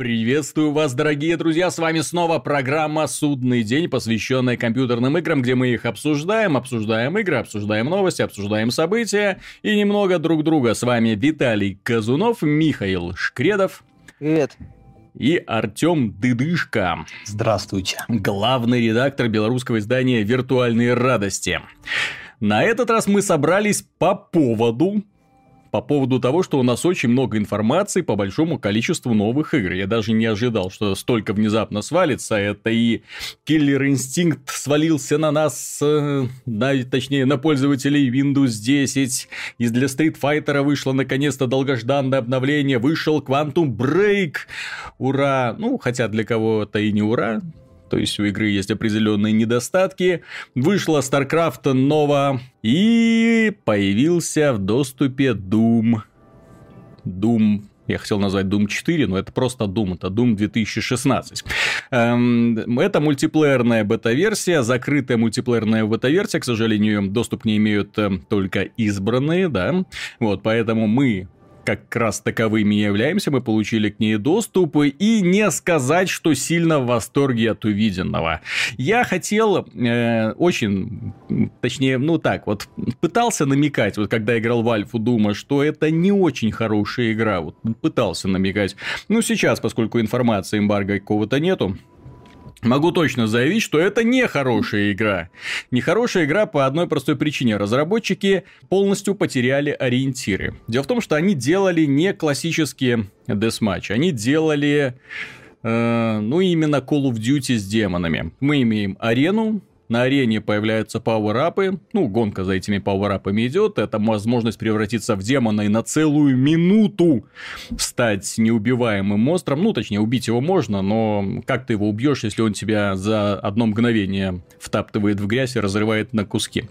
Приветствую вас, дорогие друзья! С вами снова программа «Судный день», посвященная компьютерным играм, где мы их обсуждаем, обсуждаем игры, обсуждаем новости, обсуждаем события и немного друг друга. С вами Виталий Казунов, Михаил Шкредов. Привет. И Артем Дыдышко. Здравствуйте. Главный редактор белорусского издания «Виртуальные радости». На этот раз мы собрались по поводу по поводу того, что у нас очень много информации по большому количеству новых игр. Я даже не ожидал, что столько внезапно свалится. Это и Killer Instinct свалился на нас, э, на, точнее, на пользователей Windows 10. И для Street Fighter вышло наконец-то долгожданное обновление. Вышел Quantum Break. Ура! Ну, хотя для кого-то и не ура то есть у игры есть определенные недостатки. Вышла StarCraft Nova и появился в доступе Doom. Doom я хотел назвать Doom 4, но это просто Doom, это Doom 2016. Эм, это мультиплеерная бета-версия, закрытая мультиплеерная бета-версия, к сожалению, доступ не имеют эм, только избранные, да, вот, поэтому мы как раз таковыми являемся, мы получили к ней доступ, и не сказать, что сильно в восторге от увиденного. Я хотел э, очень, точнее, ну так, вот пытался намекать, вот когда играл в Альфу, думаю, что это не очень хорошая игра, вот пытался намекать. Ну, сейчас, поскольку информации эмбарго какого-то нету, Могу точно заявить, что это не хорошая игра. Нехорошая игра по одной простой причине. Разработчики полностью потеряли ориентиры. Дело в том, что они делали не классические десматчи. Они делали, э, ну, именно Call of Duty с демонами. Мы имеем арену, на арене появляются пауэрапы, ну, гонка за этими пауэрапами идет, это возможность превратиться в демона и на целую минуту стать неубиваемым монстром, ну, точнее, убить его можно, но как ты его убьешь, если он тебя за одно мгновение втаптывает в грязь и разрывает на куски.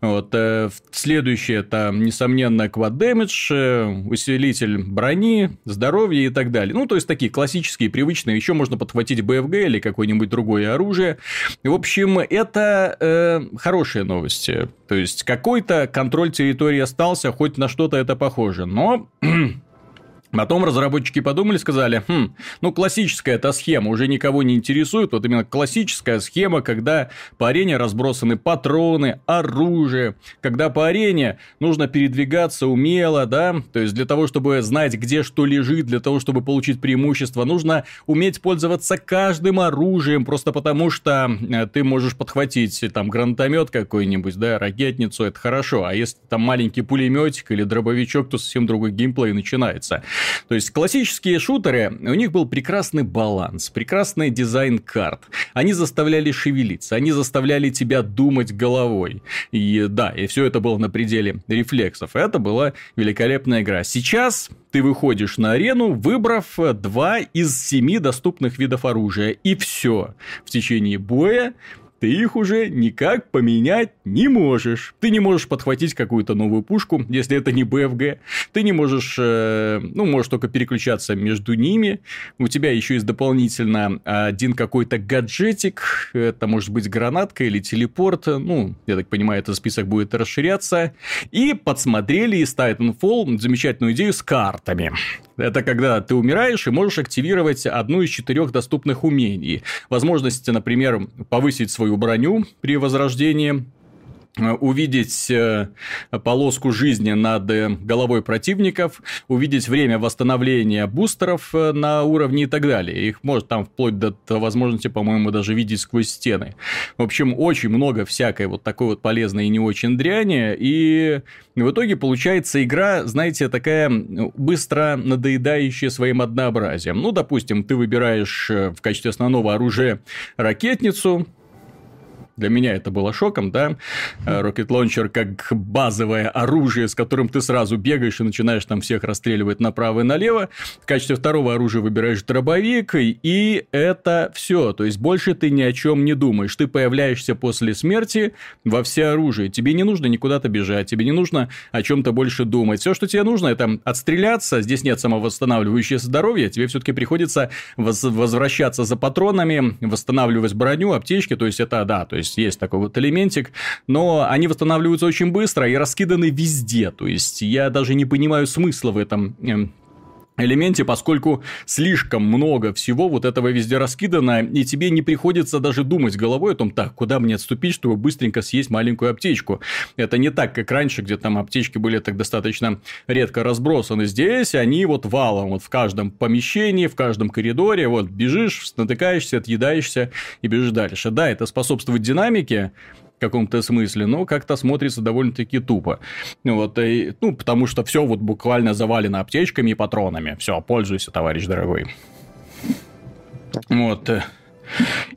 Вот. Э, следующее это, несомненно, квад дэмидж, э, усилитель брони, здоровья и так далее. Ну, то есть, такие классические, привычные. Еще можно подхватить БФГ или какое-нибудь другое оружие. В общем, это это э, хорошие новости. То есть какой-то контроль территории остался, хоть на что-то это похоже. Но Потом разработчики подумали, сказали, хм, ну классическая эта схема уже никого не интересует, вот именно классическая схема, когда по арене разбросаны патроны, оружие, когда по арене нужно передвигаться умело, да, то есть для того, чтобы знать, где что лежит, для того, чтобы получить преимущество, нужно уметь пользоваться каждым оружием, просто потому что э, ты можешь подхватить там гранатомет какой-нибудь, да, ракетницу, это хорошо, а если там маленький пулеметик или дробовичок, то совсем другой геймплей начинается. То есть классические шутеры, у них был прекрасный баланс, прекрасный дизайн карт. Они заставляли шевелиться, они заставляли тебя думать головой. И да, и все это было на пределе рефлексов. Это была великолепная игра. Сейчас ты выходишь на арену, выбрав два из семи доступных видов оружия. И все. В течение боя ты их уже никак поменять не можешь. Ты не можешь подхватить какую-то новую пушку, если это не БФГ. Ты не можешь, э, ну, можешь только переключаться между ними. У тебя еще есть дополнительно один какой-то гаджетик. Это может быть гранатка или телепорт. Ну, я так понимаю, этот список будет расширяться. И подсмотрели из Titanfall замечательную идею с картами. Это когда ты умираешь и можешь активировать одну из четырех доступных умений. Возможность, например, повысить свою броню при возрождении, увидеть э, полоску жизни над э, головой противников, увидеть время восстановления бустеров на уровне и так далее. Их может там вплоть до возможности, по-моему, даже видеть сквозь стены. В общем, очень много всякой вот такой вот полезной и не очень дряни, и в итоге получается игра, знаете, такая быстро надоедающая своим однообразием. Ну, допустим, ты выбираешь в качестве основного оружия ракетницу, для меня это было шоком, да. Э, Rocket Launcher как базовое оружие, с которым ты сразу бегаешь и начинаешь там всех расстреливать направо и налево. В качестве второго оружия выбираешь дробовик, и это все. То есть больше ты ни о чем не думаешь. Ты появляешься после смерти во все оружие. Тебе не нужно никуда-то бежать, тебе не нужно о чем-то больше думать. Все, что тебе нужно, это отстреляться. Здесь нет самовосстанавливающего здоровья. Тебе все-таки приходится возвращаться за патронами, восстанавливать броню, аптечки. То есть это да, то есть есть есть такой вот элементик, но они восстанавливаются очень быстро и раскиданы везде, то есть я даже не понимаю смысла в этом эм, элементе, поскольку слишком много всего вот этого везде раскидано, и тебе не приходится даже думать головой о том, так, куда мне отступить, чтобы быстренько съесть маленькую аптечку. Это не так, как раньше, где там аптечки были так достаточно редко разбросаны. Здесь они вот валом, вот в каждом помещении, в каждом коридоре, вот бежишь, натыкаешься, отъедаешься и бежишь дальше. Да, это способствует динамике, каком-то смысле, но как-то смотрится довольно-таки тупо. Вот, и, ну, потому что все вот буквально завалено аптечками и патронами. Все, пользуйся, товарищ дорогой. Вот.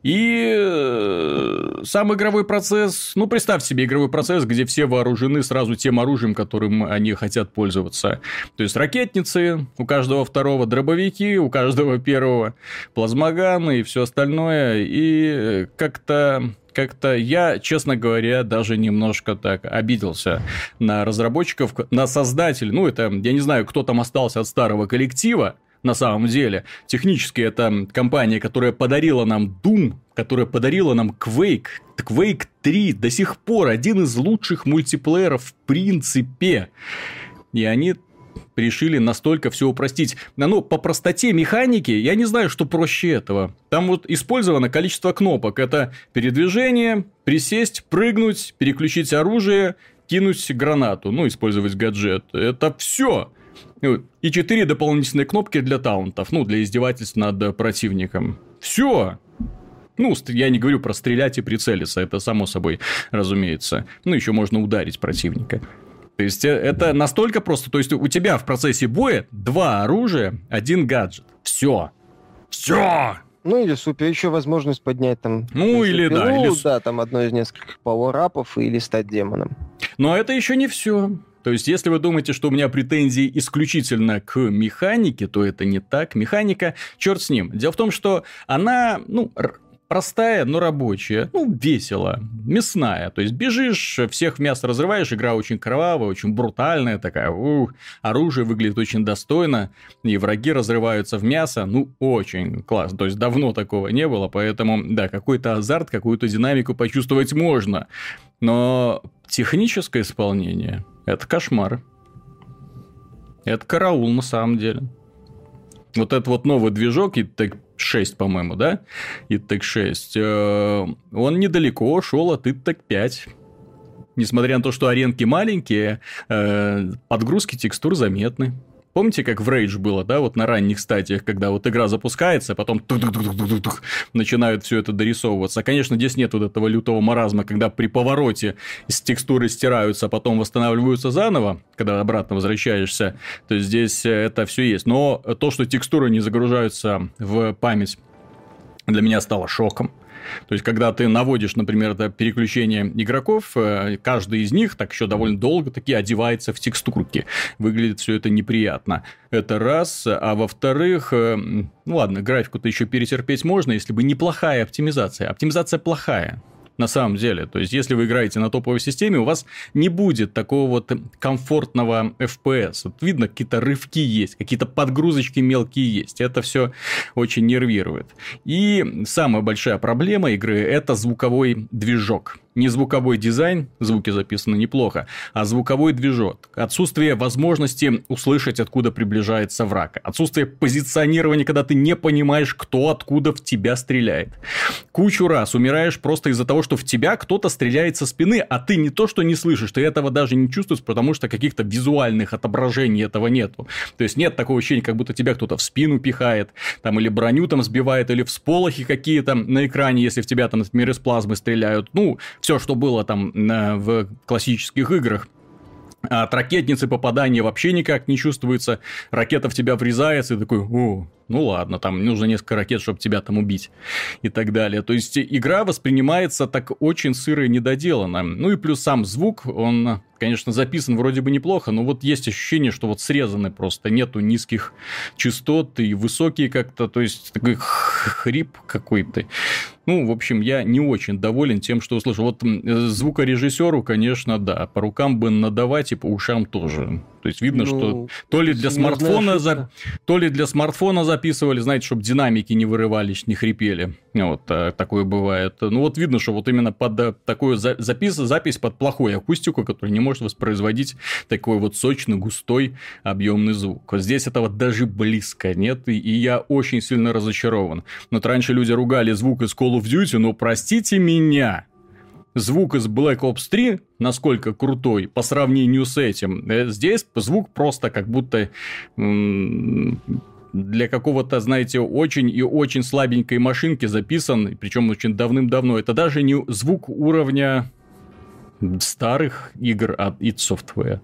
И э, сам игровой процесс, ну, представь себе игровой процесс, где все вооружены сразу тем оружием, которым они хотят пользоваться. То есть, ракетницы у каждого второго, дробовики у каждого первого, плазмоганы и все остальное. И э, как-то как-то я, честно говоря, даже немножко так обиделся на разработчиков, на создателей. Ну, это, я не знаю, кто там остался от старого коллектива, на самом деле. Технически это компания, которая подарила нам Doom, которая подарила нам Quake. Quake 3 до сих пор один из лучших мультиплееров в принципе. И они решили настолько все упростить. Ну, по простоте механики, я не знаю, что проще этого. Там вот использовано количество кнопок. Это передвижение, присесть, прыгнуть, переключить оружие, кинуть гранату, ну, использовать гаджет. Это все. И четыре дополнительные кнопки для таунтов, ну, для издевательств над противником. Все. Ну, я не говорю про стрелять и прицелиться, это само собой, разумеется. Ну, еще можно ударить противника. То есть, э, это настолько просто. То есть, у тебя в процессе боя два оружия, один гаджет. Все. Все. Ну, или супер, еще возможность поднять там... Ну, или пилу, да. Или... Да, там одно из нескольких пауэрапов, или стать демоном. Но это еще не все. То есть, если вы думаете, что у меня претензии исключительно к механике, то это не так. Механика, черт с ним. Дело в том, что она, ну, простая, но рабочая, ну, весело, мясная. То есть, бежишь, всех в мясо разрываешь, игра очень кровавая, очень брутальная такая, ух, оружие выглядит очень достойно, и враги разрываются в мясо, ну, очень классно. То есть, давно такого не было, поэтому, да, какой-то азарт, какую-то динамику почувствовать можно. Но техническое исполнение – это кошмар. Это караул на самом деле. Вот этот вот новый движок, и так 6, по-моему, да? ИТЭК 6. Э, он недалеко шел от ИТЭК 5. Несмотря на то, что аренки маленькие, э, подгрузки текстур заметны. Помните, как в Rage было, да, вот на ранних стадиях, когда вот игра запускается, а потом начинают все это дорисовываться. Конечно, здесь нет вот этого лютого маразма, когда при повороте с текстуры стираются, а потом восстанавливаются заново, когда обратно возвращаешься. То есть здесь это все есть. Но то, что текстуры не загружаются в память, для меня стало шоком. То есть, когда ты наводишь, например, это переключение игроков, э, каждый из них так еще довольно долго таки одевается в текстурки. Выглядит все это неприятно. Это раз. А во-вторых, э, ну ладно, графику-то еще перетерпеть можно, если бы неплохая оптимизация. Оптимизация плохая на самом деле. То есть, если вы играете на топовой системе, у вас не будет такого вот комфортного FPS. Вот видно, какие-то рывки есть, какие-то подгрузочки мелкие есть. Это все очень нервирует. И самая большая проблема игры – это звуковой движок не звуковой дизайн, звуки записаны неплохо, а звуковой движок. Отсутствие возможности услышать, откуда приближается враг. Отсутствие позиционирования, когда ты не понимаешь, кто откуда в тебя стреляет. Кучу раз умираешь просто из-за того, что в тебя кто-то стреляет со спины, а ты не то, что не слышишь, ты этого даже не чувствуешь, потому что каких-то визуальных отображений этого нету. То есть нет такого ощущения, как будто тебя кто-то в спину пихает, там или броню там сбивает, или всполохи какие-то на экране, если в тебя там, например, из плазмы стреляют. Ну, все, что было там в классических играх. А от ракетницы попадания вообще никак не чувствуется. Ракета в тебя врезается и такой, о, ну ладно, там нужно несколько ракет, чтобы тебя там убить и так далее. То есть игра воспринимается так очень сыро и недоделанно. Ну и плюс сам звук, он, конечно, записан вроде бы неплохо, но вот есть ощущение, что вот срезаны просто, нету низких частот и высокие как-то, то есть такой хрип какой-то. Ну, в общем, я не очень доволен тем, что услышал. Вот звукорежиссеру, конечно, да, по рукам бы надавать и по ушам тоже. То есть видно, ну, что то ли для смартфона, за... то ли для смартфона записывали, знаете, чтобы динамики не вырывались, не хрипели. Вот э, такое бывает. Ну вот видно, что вот именно под э, такую запись, запись под плохую акустику, которая не может воспроизводить такой вот сочный, густой, объемный звук. Вот здесь этого даже близко нет, и я очень сильно разочарован. Вот раньше люди ругали звук из Call of Duty, но простите меня, звук из Black Ops 3, насколько крутой по сравнению с этим, э, здесь звук просто как будто для какого-то, знаете, очень и очень слабенькой машинки записан, причем очень давным-давно. Это даже не звук уровня старых игр от id Software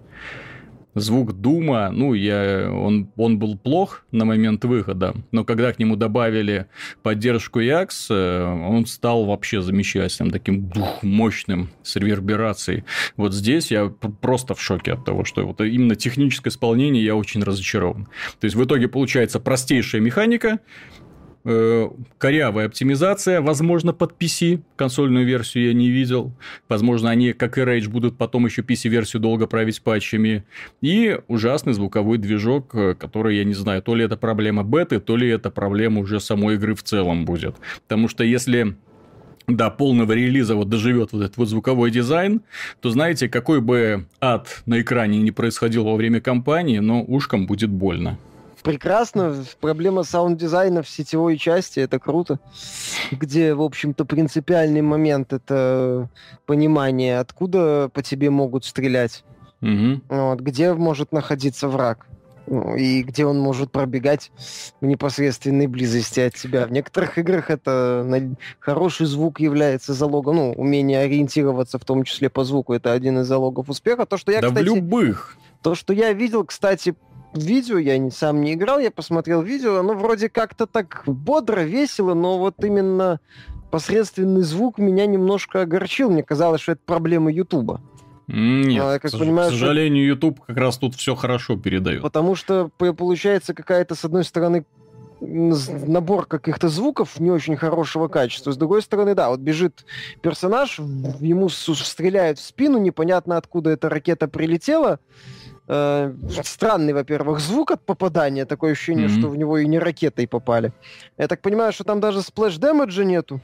звук Дума, ну, я, он, он был плох на момент выхода, но когда к нему добавили поддержку Yax, э, он стал вообще замечательным, таким дух, мощным, с реверберацией. Вот здесь я просто в шоке от того, что вот именно техническое исполнение я очень разочарован. То есть, в итоге получается простейшая механика, Э, корявая оптимизация, возможно, под PC. Консольную версию я не видел. Возможно, они, как и Rage, будут потом еще PC-версию долго править патчами. И ужасный звуковой движок, э, который, я не знаю, то ли это проблема беты, то ли это проблема уже самой игры в целом будет. Потому что если до полного релиза вот доживет вот этот вот звуковой дизайн, то знаете, какой бы ад на экране не происходил во время кампании, но ушкам будет больно прекрасно. Проблема саунд-дизайна в сетевой части, это круто. Где, в общем-то, принципиальный момент — это понимание, откуда по тебе могут стрелять. Угу. Вот, где может находиться враг ну, и где он может пробегать в непосредственной близости от тебя. В некоторых играх это хороший звук является залогом, ну, умение ориентироваться, в том числе по звуку, это один из залогов успеха. То, что я, да кстати, в любых. То, что я видел, кстати, видео, я не, сам не играл, я посмотрел видео, оно вроде как-то так бодро, весело, но вот именно посредственный звук меня немножко огорчил. Мне казалось, что это проблема Ютуба. Нет, а, как к, понимаю, к сожалению, что... YouTube как раз тут все хорошо передает. Потому что получается какая-то, с одной стороны, набор каких-то звуков не очень хорошего качества. С другой стороны, да, вот бежит персонаж, ему стреляют в спину, непонятно откуда эта ракета прилетела, э, странный, во-первых, звук от попадания, такое ощущение, mm-hmm. что в него и не ракетой попали. Я так понимаю, что там даже splash damage а нету.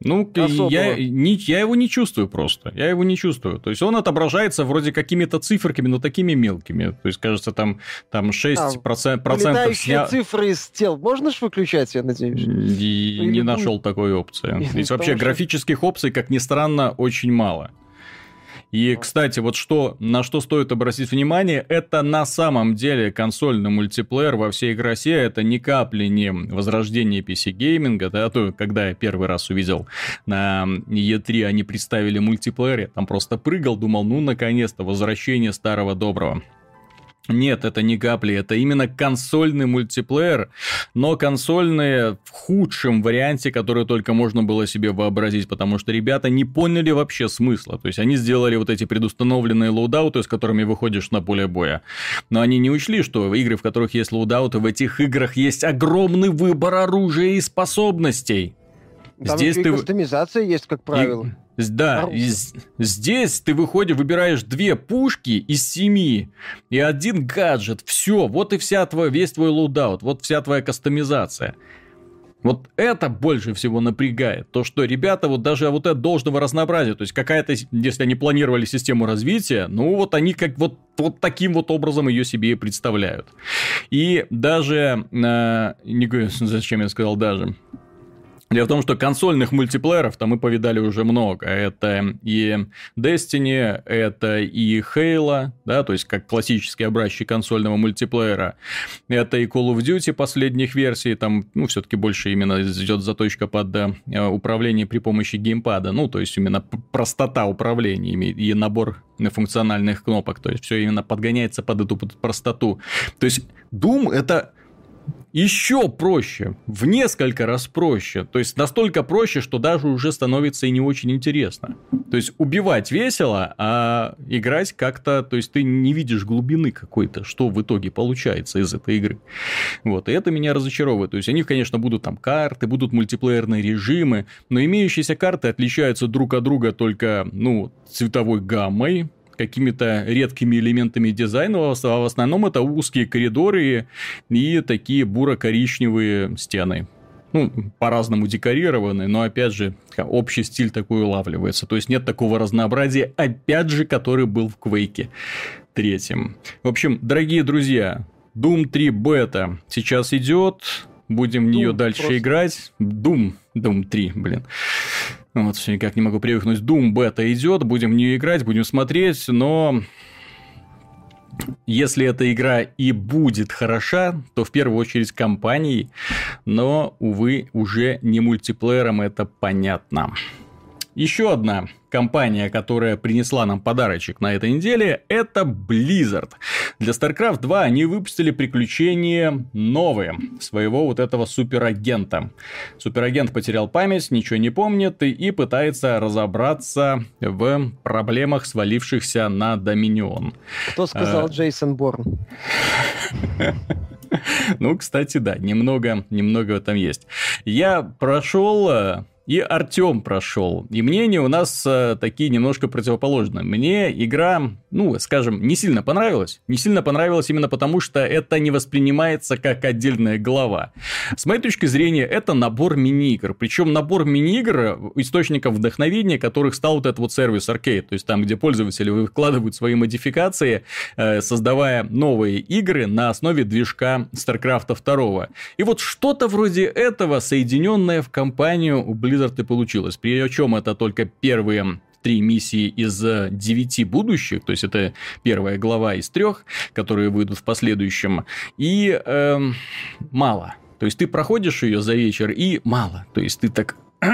Ну, я, не, я его не чувствую просто. Я его не чувствую. То есть, он отображается вроде какими-то циферками, но такими мелкими. То есть, кажется, там, там 6% а, процентов... Сня... цифры из тел можно же выключать, я надеюсь? И не нашел такой опции. Здесь вообще графических опций, как ни странно, очень мало. И, кстати, вот что, на что стоит обратить внимание, это на самом деле консольный мультиплеер во всей красе, это ни капли не возрождение PC-гейминга, да, то, когда я первый раз увидел на E3, они представили мультиплеер, я там просто прыгал, думал, ну, наконец-то, возвращение старого доброго. Нет, это не капли, это именно консольный мультиплеер, но консольные в худшем варианте, который только можно было себе вообразить, потому что ребята не поняли вообще смысла. То есть они сделали вот эти предустановленные лоудауты, с которыми выходишь на поле боя. Но они не учли, что игры, в которых есть loadout ы, в этих играх есть огромный выбор оружия и способностей. Там Здесь ты... кастомизация есть, как правило. И... Да, здесь ты выходишь, выбираешь две пушки из семи и один гаджет. Все, вот и вся твоя, весь твой loadout, вот вся твоя кастомизация. Вот это больше всего напрягает. То, что ребята вот даже вот это должного разнообразия, то есть какая-то, если они планировали систему развития, ну вот они как вот, вот таким вот образом ее себе и представляют. И даже, э, не говорю, зачем я сказал даже, Дело в том, что консольных мультиплееров там мы повидали уже много. Это и Destiny, это и Halo, да, то есть как классический образчик консольного мультиплеера. Это и Call of Duty последних версий, там, ну, все-таки больше именно идет заточка под э, управление при помощи геймпада, ну, то есть именно простота управления и набор функциональных кнопок, то есть все именно подгоняется под эту простоту. То есть Doom это еще проще, в несколько раз проще. То есть настолько проще, что даже уже становится и не очень интересно. То есть убивать весело, а играть как-то, то есть ты не видишь глубины какой-то, что в итоге получается из этой игры. Вот, и это меня разочаровывает. То есть они, конечно, будут там карты, будут мультиплеерные режимы, но имеющиеся карты отличаются друг от друга только, ну, цветовой гаммой, какими-то редкими элементами дизайна, а в основном это узкие коридоры и такие буро-коричневые стены ну, по-разному декорированы, но, опять же, общий стиль такой улавливается. То есть, нет такого разнообразия, опять же, который был в Квейке третьем. В общем, дорогие друзья, Doom 3 бета сейчас идет, будем в нее дальше просто. играть. Doom, Doom 3, блин. Вот, все никак не могу привыкнуть. Doom бета идет, будем в нее играть, будем смотреть, но если эта игра и будет хороша, то в первую очередь компанией, но, увы, уже не мультиплеером, это понятно. Еще одна компания, которая принесла нам подарочек на этой неделе, это Blizzard. Для StarCraft 2 они выпустили приключения новые своего вот этого суперагента. Суперагент потерял память, ничего не помнит и пытается разобраться в проблемах, свалившихся на Доминион. Кто сказал а... Джейсон Борн? Ну, кстати, да, немного, немного там есть. Я прошел э, и Артем прошел. И мнения у нас э, такие немножко противоположные. Мне игра, ну, скажем, не сильно понравилась. Не сильно понравилась именно потому, что это не воспринимается как отдельная глава. С моей точки зрения, это набор мини-игр. Причем набор мини-игр, источников вдохновения, которых стал вот этот вот сервис Arcade. То есть там, где пользователи выкладывают свои модификации, э, создавая новые игры на основе движка StarCraft 2. И вот что-то вроде этого, соединенное в компанию Blizzard Blizzard и получилось. Причем это только первые три миссии из девяти будущих, то есть это первая глава из трех, которые выйдут в последующем, и э, мало. То есть ты проходишь ее за вечер и мало. То есть ты так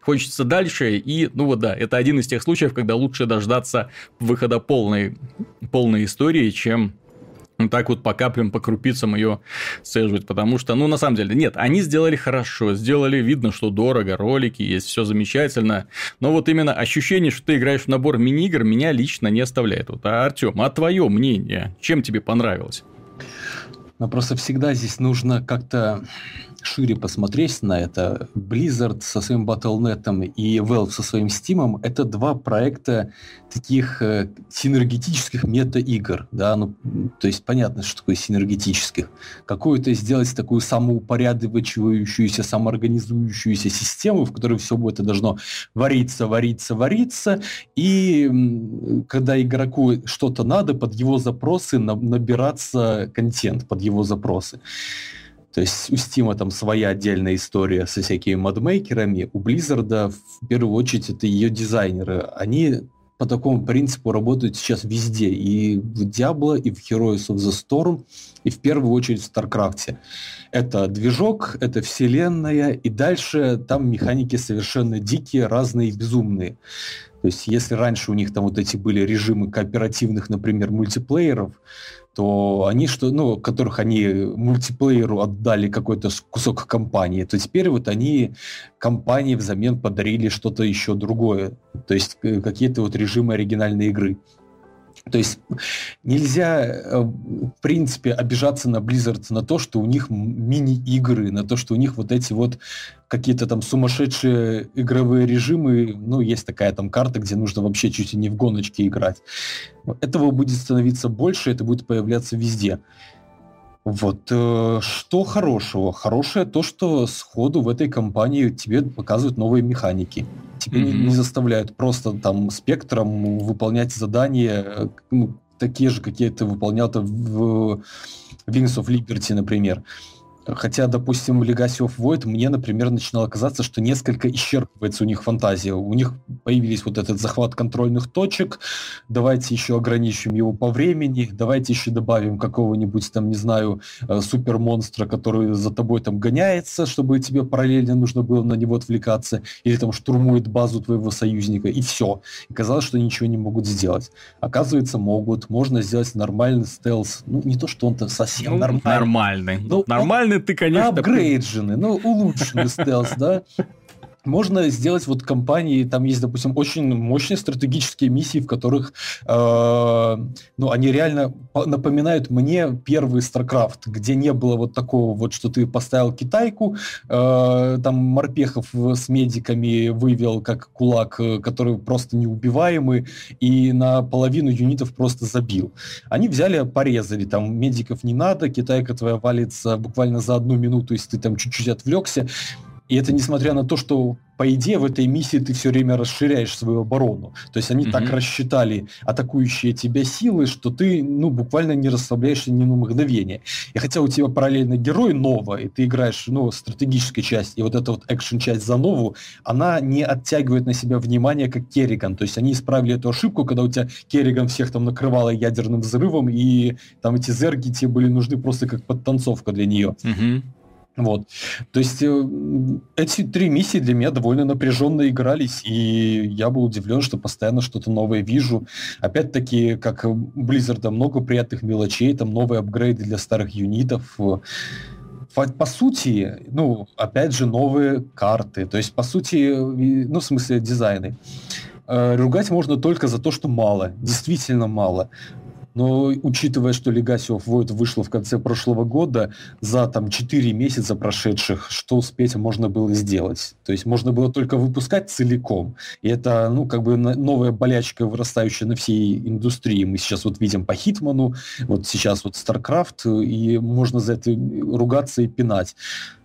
хочется дальше, и, ну вот да, это один из тех случаев, когда лучше дождаться выхода полной, полной истории, чем так вот по каплям, по крупицам ее сцеживать, потому что, ну, на самом деле, нет, они сделали хорошо, сделали, видно, что дорого, ролики есть, все замечательно, но вот именно ощущение, что ты играешь в набор мини-игр, меня лично не оставляет. Вот, а, Артем, а твое мнение, чем тебе понравилось? Ну, просто всегда здесь нужно как-то шире посмотреть на это, Blizzard со своим Battle.net и Valve со своим Steam, это два проекта таких э, синергетических мета-игр. Да? Ну, то есть понятно, что такое синергетических. Какую-то сделать такую самоупорядочивающуюся, самоорганизующуюся систему, в которой все это должно вариться, вариться, вариться, и когда игроку что-то надо, под его запросы набираться контент, под его запросы. То есть у Steam там своя отдельная история со всякими модмейкерами. У Blizzard в первую очередь это ее дизайнеры. Они по такому принципу работают сейчас везде. И в Diablo, и в Heroes of the Storm, и в первую очередь в StarCraft. Это движок, это вселенная, и дальше там механики совершенно дикие, разные, безумные. То есть если раньше у них там вот эти были режимы кооперативных, например, мультиплееров, то они что, ну, которых они мультиплееру отдали какой-то кусок компании, то теперь вот они компании взамен подарили что-то еще другое, то есть э, какие-то вот режимы оригинальной игры. То есть нельзя, э, в принципе, обижаться на Blizzard на то, что у них мини-игры, на то, что у них вот эти вот какие-то там сумасшедшие игровые режимы. Ну, есть такая там карта, где нужно вообще чуть ли не в гоночке играть. Этого будет становиться больше, это будет появляться везде. Вот э, что хорошего? Хорошее то, что сходу в этой компании тебе показывают новые механики. Тебе mm-hmm. не, не заставляют просто там спектром выполнять задания, ну, такие же, какие ты выполнял в Wings of Liberty, например. Хотя, допустим, Legacy of Void мне, например, начинало казаться, что несколько исчерпывается у них фантазия. У них появились вот этот захват контрольных точек, давайте еще ограничим его по времени, давайте еще добавим какого-нибудь там, не знаю, э, супермонстра, который за тобой там гоняется, чтобы тебе параллельно нужно было на него отвлекаться, или там штурмует базу твоего союзника, и все. И казалось, что ничего не могут сделать. Оказывается, могут. Можно сделать нормальный стелс. Ну, не то, что он-то совсем ну, нормальный. Нормальный. Ну, нормальный ты, конечно... Апгрейдженный, ну, улучшенный стелс, да? Можно сделать вот компании, там есть, допустим, очень мощные стратегические миссии, в которых, э, ну, они реально напоминают мне первый StarCraft, где не было вот такого вот, что ты поставил китайку, э, там морпехов с медиками вывел как кулак, э, который просто неубиваемый, и на половину юнитов просто забил. Они взяли, порезали, там медиков не надо, китайка твоя валится буквально за одну минуту, если ты там чуть-чуть отвлекся, и это несмотря на то, что, по идее, в этой миссии ты все время расширяешь свою оборону. То есть они mm-hmm. так рассчитали атакующие тебя силы, что ты, ну, буквально не расслабляешься ни на мгновение. И хотя у тебя параллельно герой Нова, и ты играешь, ну, стратегической часть, и вот эта вот экшен-часть за Нову, она не оттягивает на себя внимание, как Керриган. То есть они исправили эту ошибку, когда у тебя Керриган всех там накрывала ядерным взрывом, и там эти зерги тебе были нужны просто как подтанцовка для нее. Mm-hmm. Вот. То есть э, эти три миссии для меня довольно напряженно игрались, и я был удивлен, что постоянно что-то новое вижу. Опять-таки, как Blizzard, много приятных мелочей, там новые апгрейды для старых юнитов. По сути, ну, опять же, новые карты. То есть, по сути, ну, в смысле, дизайны. Э, ругать можно только за то, что мало, действительно мало. Но учитывая, что Legacy of Void вышло в конце прошлого года, за там 4 месяца прошедших, что успеть можно было сделать? То есть можно было только выпускать целиком. И это, ну, как бы новая болячка, вырастающая на всей индустрии. Мы сейчас вот видим по Хитману, вот сейчас вот StarCraft, и можно за это ругаться и пинать.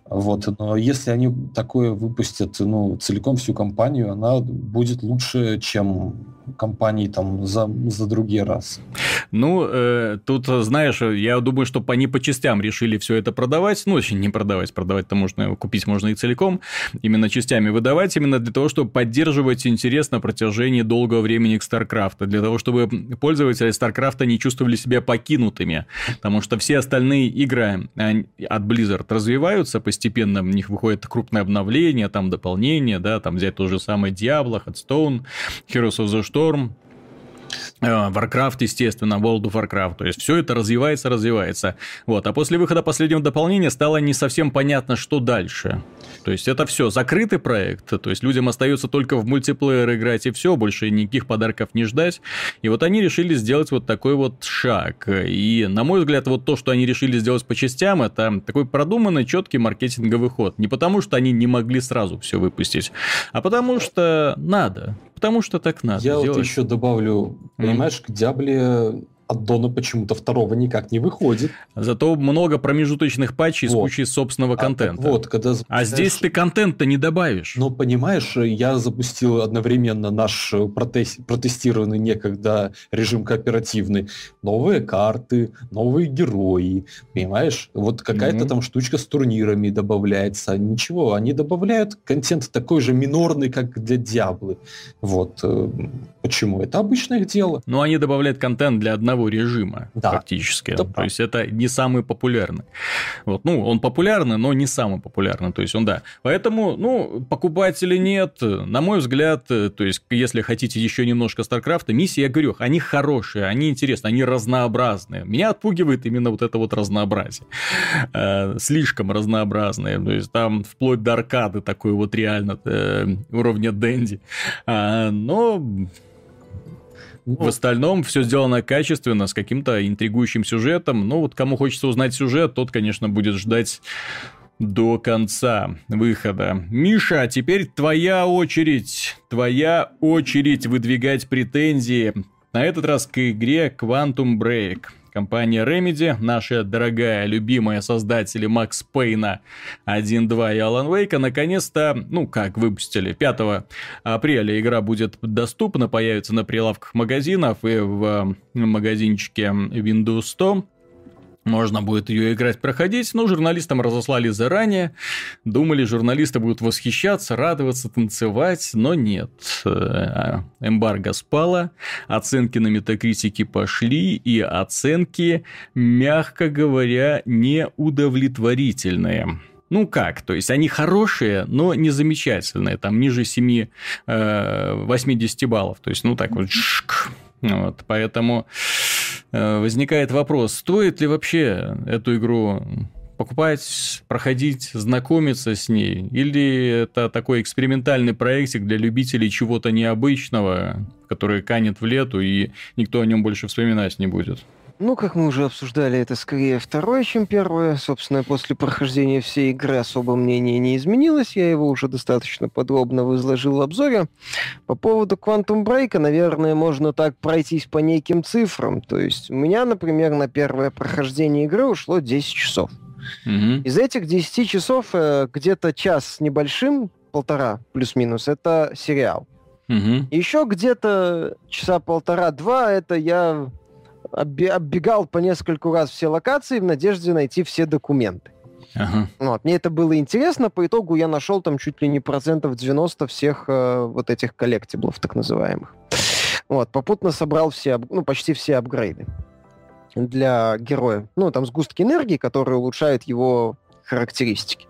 Вот. Но если они такое выпустят ну, целиком всю компанию, она будет лучше, чем компании там за, за другие раз. Ну, э, тут, знаешь, я думаю, что они по частям решили все это продавать. Ну, очень не продавать, продавать-то можно, купить можно и целиком. Именно частями выдавать, именно для того, чтобы поддерживать интерес на протяжении долгого времени к StarCraft. Для того, чтобы пользователи StarCraft не чувствовали себя покинутыми. Потому что все остальные игры от Blizzard развиваются постепенно, в них выходит крупное обновление, там дополнение, да, там взять то же самое Diablo, Hearthstone, Heroes of the Storm, Warcraft, естественно, World of Warcraft. То есть все это развивается, развивается. Вот. А после выхода последнего дополнения стало не совсем понятно, что дальше. То есть это все закрытый проект. То есть людям остается только в мультиплеер играть и все, больше никаких подарков не ждать. И вот они решили сделать вот такой вот шаг. И, на мой взгляд, вот то, что они решили сделать по частям, это такой продуманный, четкий маркетинговый ход. Не потому, что они не могли сразу все выпустить, а потому что надо. Потому что так надо. Я делать. вот еще добавлю, понимаешь, к Диабле аддона почему-то второго никак не выходит. Зато много промежуточных патчей вот. с кучей собственного а, контента. Вот, когда запускаешь... А здесь ты контент-то не добавишь. Ну, понимаешь, я запустил одновременно наш протест... протестированный некогда режим кооперативный. Новые карты, новые герои, понимаешь? Вот какая-то mm-hmm. там штучка с турнирами добавляется. Ничего, они добавляют контент такой же минорный, как для Диаблы. Вот. Э, почему? Это обычное дело. Ну, они добавляют контент для одного одного режима да, практически. Это То есть это не самый популярный. Вот, ну, он популярный, но не самый популярный. То есть он, да. Поэтому, ну, покупателей нет. На мой взгляд, то есть, если хотите еще немножко Старкрафта, миссии, я говорю, они хорошие, они интересные, они разнообразные. Меня отпугивает именно вот это вот разнообразие. Э, слишком разнообразные. То есть там вплоть до аркады такой вот реально э, уровня Дэнди. А, но в остальном все сделано качественно, с каким-то интригующим сюжетом. Ну, вот кому хочется узнать сюжет, тот, конечно, будет ждать до конца выхода. Миша, а теперь твоя очередь. Твоя очередь выдвигать претензии. На этот раз к игре Quantum Break. Компания Remedy, наша дорогая, любимая создатели Макс Пейна 1, 2 и Alan Wake, наконец-то, ну как, выпустили. 5 апреля игра будет доступна, появится на прилавках магазинов и в магазинчике Windows 100. Можно будет ее играть, проходить, но журналистам разослали заранее. Думали, журналисты будут восхищаться, радоваться, танцевать, но нет. Э, эмбарго спала, оценки на метакритике пошли, и оценки, мягко говоря, неудовлетворительные. Ну как, то есть они хорошие, но не замечательные, там ниже 7, 80 э, баллов, то есть ну так вот, вот поэтому возникает вопрос, стоит ли вообще эту игру покупать, проходить, знакомиться с ней? Или это такой экспериментальный проектик для любителей чего-то необычного, который канет в лету, и никто о нем больше вспоминать не будет? Ну, как мы уже обсуждали, это скорее второе, чем первое. Собственно, после прохождения всей игры особо мнение не изменилось. Я его уже достаточно подробно изложил в обзоре. По поводу Quantum Break, наверное, можно так пройтись по неким цифрам. То есть у меня, например, на первое прохождение игры ушло 10 часов. Угу. Из этих 10 часов э, где-то час с небольшим, полтора плюс-минус, это сериал. Угу. Еще где-то часа полтора-два это я оббегал по нескольку раз все локации в надежде найти все документы. Ага. Вот. Мне это было интересно. По итогу я нашел там чуть ли не процентов 90 всех э, вот этих коллектиблов, так называемых. Вот. Попутно собрал все, ну, почти все апгрейды для героя. Ну, там сгустки энергии, которые улучшают его характеристики.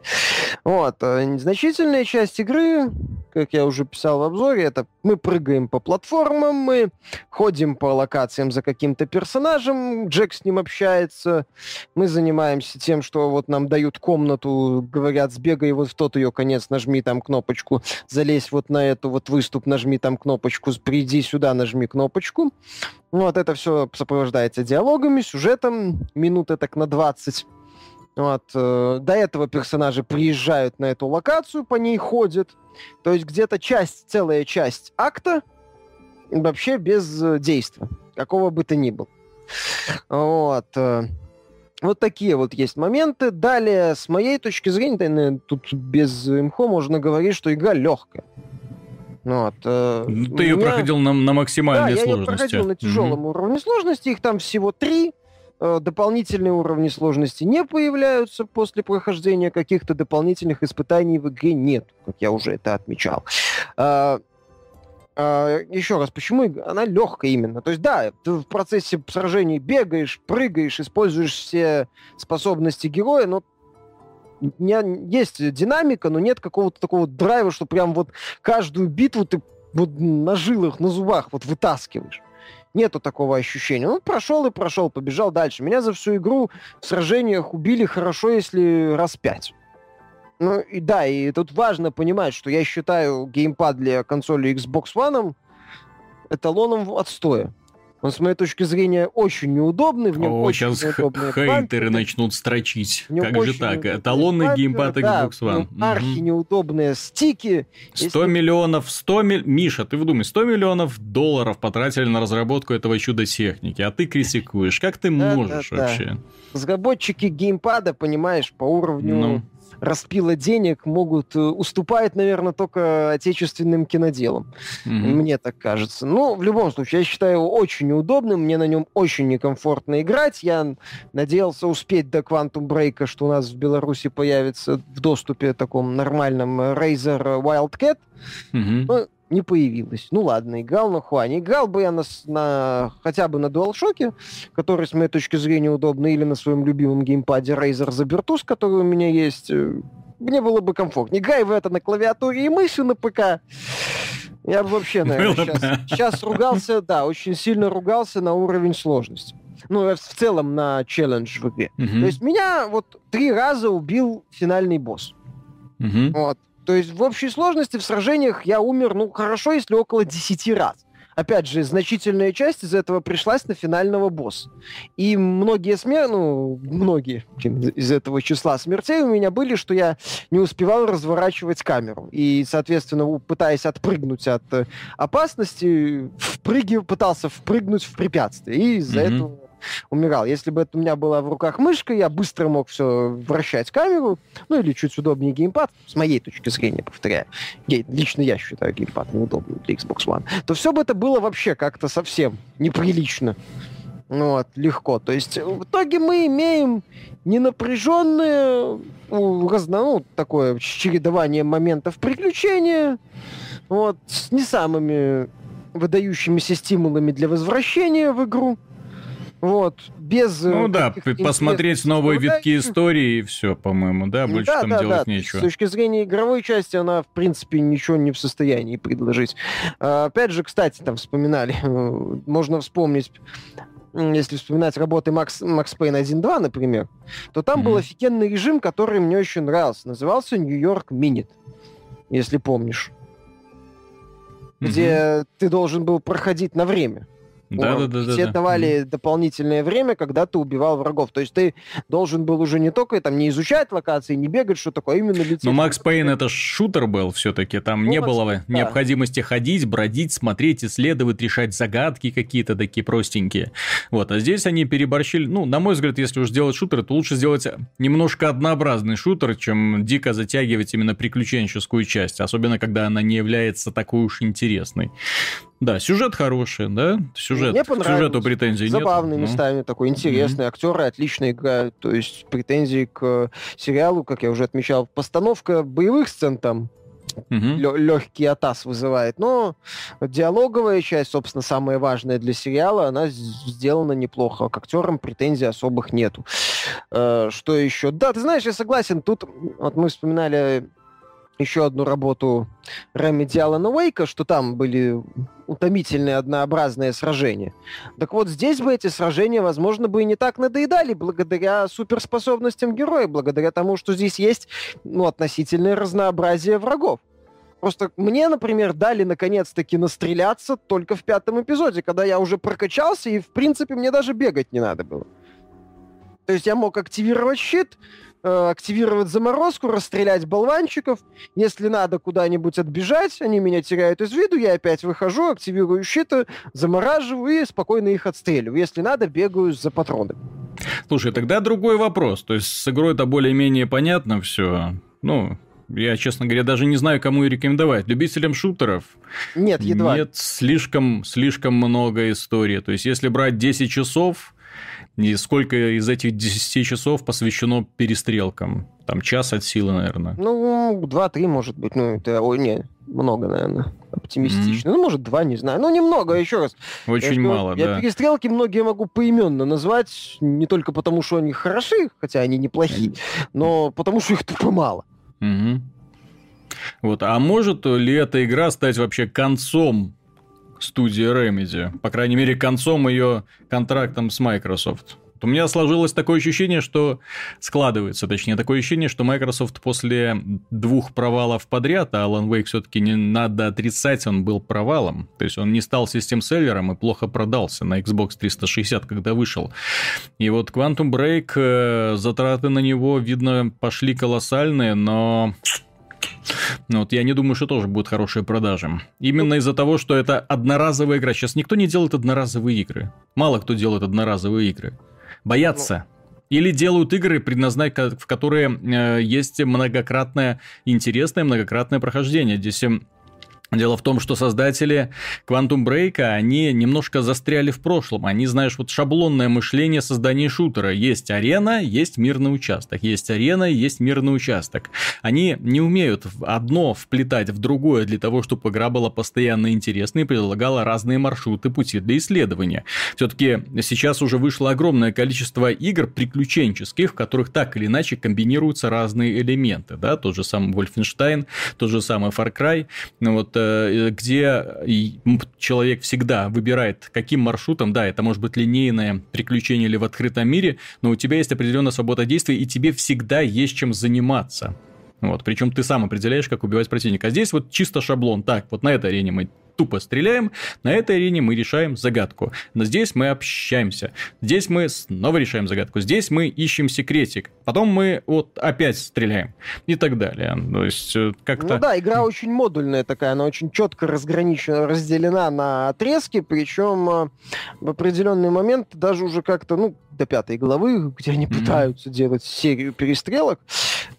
Вот. Э, незначительная часть игры, как я уже писал в обзоре, это мы прыгаем по платформам, мы ходим по локациям за каким-то персонажем, Джек с ним общается, мы занимаемся тем, что вот нам дают комнату, говорят, сбегай вот в тот ее конец, нажми там кнопочку, залезь вот на эту вот выступ, нажми там кнопочку, приди сюда, нажми кнопочку. Вот это все сопровождается диалогами, сюжетом, минуты так на 20. Вот. Э, до этого персонажи приезжают на эту локацию, по ней ходят. То есть где-то часть, целая часть акта вообще без э, действия, какого бы то ни было. Вот. Э, вот такие вот есть моменты. Далее, с моей точки зрения, наверное, тут без имхо можно говорить, что игра легкая. Вот, э, Ты меня... ее проходил на, на максимальной да, сложности. я ее проходил на тяжелом mm-hmm. уровне сложности. Их там всего три. Э, дополнительные уровни сложности не появляются после прохождения каких-то дополнительных испытаний в игре нет, как я уже это отмечал. А, еще раз, почему она легкая именно? То есть, да, ты в процессе сражений бегаешь, прыгаешь, используешь все способности героя, но не, есть динамика, но нет какого-то такого драйва, что прям вот каждую битву ты вот на жилах, на зубах вот вытаскиваешь. Нету такого ощущения. Ну, прошел и прошел, побежал дальше. Меня за всю игру в сражениях убили хорошо, если раз пять. Ну, и да, и тут важно понимать, что я считаю геймпад для консоли Xbox One эталоном отстоя. Он, с моей точки зрения, очень неудобный. В нем О, очень сейчас хейтеры начнут строчить. Как же так? Эталонный геймпад Xbox One. Да, архи неудобные стики. 100 Если... миллионов, 100 миль... Миша, ты вдумай, 100 миллионов долларов потратили на разработку этого чудо-техники, а ты критикуешь. Как ты да, можешь да, вообще? Разработчики геймпада, понимаешь, по уровню... Ну распила денег могут э, уступать, наверное, только отечественным киноделам. Mm-hmm. Мне так кажется. Ну, в любом случае, я считаю его очень неудобным, мне на нем очень некомфортно играть. Я надеялся успеть до Quantum Break, что у нас в Беларуси появится в доступе таком нормальном Razer Wildcat. Mm-hmm. Ну, не появилась. Ну ладно, играл на Хуане. Играл бы я на, на хотя бы на DualShock, который, с моей точки зрения, удобно, или на своем любимом геймпаде Razer Zabertus, который у меня есть. Э, мне было бы комфортнее. Играй в это на клавиатуре и мыши на ПК. Я бы вообще, наверное, сейчас, сейчас ругался, да, очень сильно ругался на уровень сложности. Ну, в целом на челлендж в игре. Uh-huh. То есть меня вот три раза убил финальный босс. Uh-huh. Вот. То есть в общей сложности в сражениях я умер, ну, хорошо, если около 10 раз. Опять же, значительная часть из этого пришлась на финального босса. И многие смерти, ну, многие из этого числа смертей у меня были, что я не успевал разворачивать камеру. И, соответственно, пытаясь отпрыгнуть от э, опасности, впрыгив, пытался впрыгнуть в препятствие. И из-за mm-hmm. этого умирал. Если бы это у меня была в руках мышка, я быстро мог все вращать камеру, ну или чуть удобнее геймпад, с моей точки зрения, повторяю. Лично я считаю геймпад неудобным для Xbox One. То все бы это было вообще как-то совсем неприлично. Ну вот, легко. То есть в итоге мы имеем ненапряженное, разно, ну, такое чередование моментов приключения, вот, с не самыми выдающимися стимулами для возвращения в игру. Вот, без... Э, ну да, посмотреть новые витки истории и все, по-моему, да, больше да, там да, делать да. нечего. С точки зрения игровой части она, в принципе, ничего не в состоянии предложить. А, опять же, кстати, там вспоминали, можно вспомнить если вспоминать работы Макс, Макс Пейн 1.2, например, то там mm-hmm. был офигенный режим, который мне очень нравился. Назывался Нью-Йорк Минит, если помнишь. Mm-hmm. Где ты должен был проходить на время. Да, да, да, да. Тебе да. давали mm. дополнительное время, когда ты убивал врагов. То есть ты должен был уже не только там не изучать локации, не бегать, что такое, а именно лететь. Но Макс Пейн это шутер был все-таки. Там ну, не было да. необходимости ходить, бродить, смотреть, исследовать, решать загадки какие-то такие простенькие. Вот. А здесь они переборщили. Ну, на мой взгляд, если уж сделать шутер, то лучше сделать немножко однообразный шутер, чем дико затягивать именно приключенческую часть. Особенно, когда она не является такой уж интересной. Да, сюжет хороший, да? Сюжет, Мне понравилось. сюжету претензий Забавный нет. местами, ну. такой интересный. Mm-hmm. Актеры отлично играют. То есть претензии к сериалу, как я уже отмечал, постановка боевых сцен там mm-hmm. легкий атас вызывает. Но диалоговая часть, собственно, самая важная для сериала, она сделана неплохо. К актерам претензий особых нету. Э, что еще? Да, ты знаешь, я согласен. Тут вот мы вспоминали еще одну работу Ремеди Алана Уэйка, что там были утомительные однообразные сражения. Так вот, здесь бы эти сражения, возможно, бы и не так надоедали благодаря суперспособностям героя, благодаря тому, что здесь есть ну, относительное разнообразие врагов. Просто мне, например, дали наконец-таки настреляться только в пятом эпизоде, когда я уже прокачался, и, в принципе, мне даже бегать не надо было. То есть я мог активировать щит, Э, активировать заморозку, расстрелять болванчиков. Если надо куда-нибудь отбежать, они меня теряют из виду, я опять выхожу, активирую щиты, замораживаю и спокойно их отстреливаю. Если надо, бегаю за патронами. Слушай, тогда другой вопрос. То есть с игрой это более-менее понятно все. Ну, я, честно говоря, даже не знаю, кому и рекомендовать. Любителям шутеров нет, едва. Нет, слишком, слишком много истории. То есть, если брать 10 часов, и сколько из этих 10 часов посвящено перестрелкам? Там час от силы, наверное. Ну, два-три, может быть. Ну, это, ой, не, много, наверное. Оптимистично. Mm-hmm. Ну, может, два, не знаю. Ну, немного, еще раз. Очень я, мало, я да. Я перестрелки многие могу поименно назвать, не только потому, что они хороши, хотя они неплохие, но потому, что их тупо мало. Угу. Вот, а может ли эта игра стать вообще концом студии Remedy. По крайней мере, концом ее контрактом с Microsoft. У меня сложилось такое ощущение, что складывается, точнее, такое ощущение, что Microsoft после двух провалов подряд, а Alan Wake все-таки не надо отрицать, он был провалом. То есть он не стал систем-селлером и плохо продался на Xbox 360, когда вышел. И вот Quantum Break, э, затраты на него, видно, пошли колоссальные, но ну, вот я не думаю, что тоже будет хорошие продажи. Именно из-за того, что это одноразовая игра. Сейчас никто не делает одноразовые игры. Мало кто делает одноразовые игры. Боятся. Ну... Или делают игры, предназначенные, в которые э, есть многократное интересное, многократное прохождение. Здесь эм, Дело в том, что создатели Quantum Break, они немножко застряли в прошлом. Они, знаешь, вот шаблонное мышление создания шутера. Есть арена, есть мирный участок. Есть арена, есть мирный участок. Они не умеют одно вплетать в другое для того, чтобы игра была постоянно интересной и предлагала разные маршруты, пути для исследования. Все-таки сейчас уже вышло огромное количество игр приключенческих, в которых так или иначе комбинируются разные элементы. Да? Тот же самый Wolfenstein, тот же самый Far Cry. Ну вот где человек всегда выбирает, каким маршрутом, да, это может быть линейное приключение или в открытом мире, но у тебя есть определенная свобода действия, и тебе всегда есть чем заниматься. Вот, причем ты сам определяешь, как убивать противника. А здесь вот чисто шаблон. Так, вот на этой арене мы тупо стреляем, на этой арене мы решаем загадку. Но здесь мы общаемся. Здесь мы снова решаем загадку. Здесь мы ищем секретик. Потом мы вот опять стреляем. И так далее. То есть, э, как-то... Ну да, игра очень модульная такая. Она очень четко разграничена, разделена на отрезки. Причем э, в определенный момент даже уже как-то, ну, до пятой главы, где они mm-hmm. пытаются делать серию перестрелок,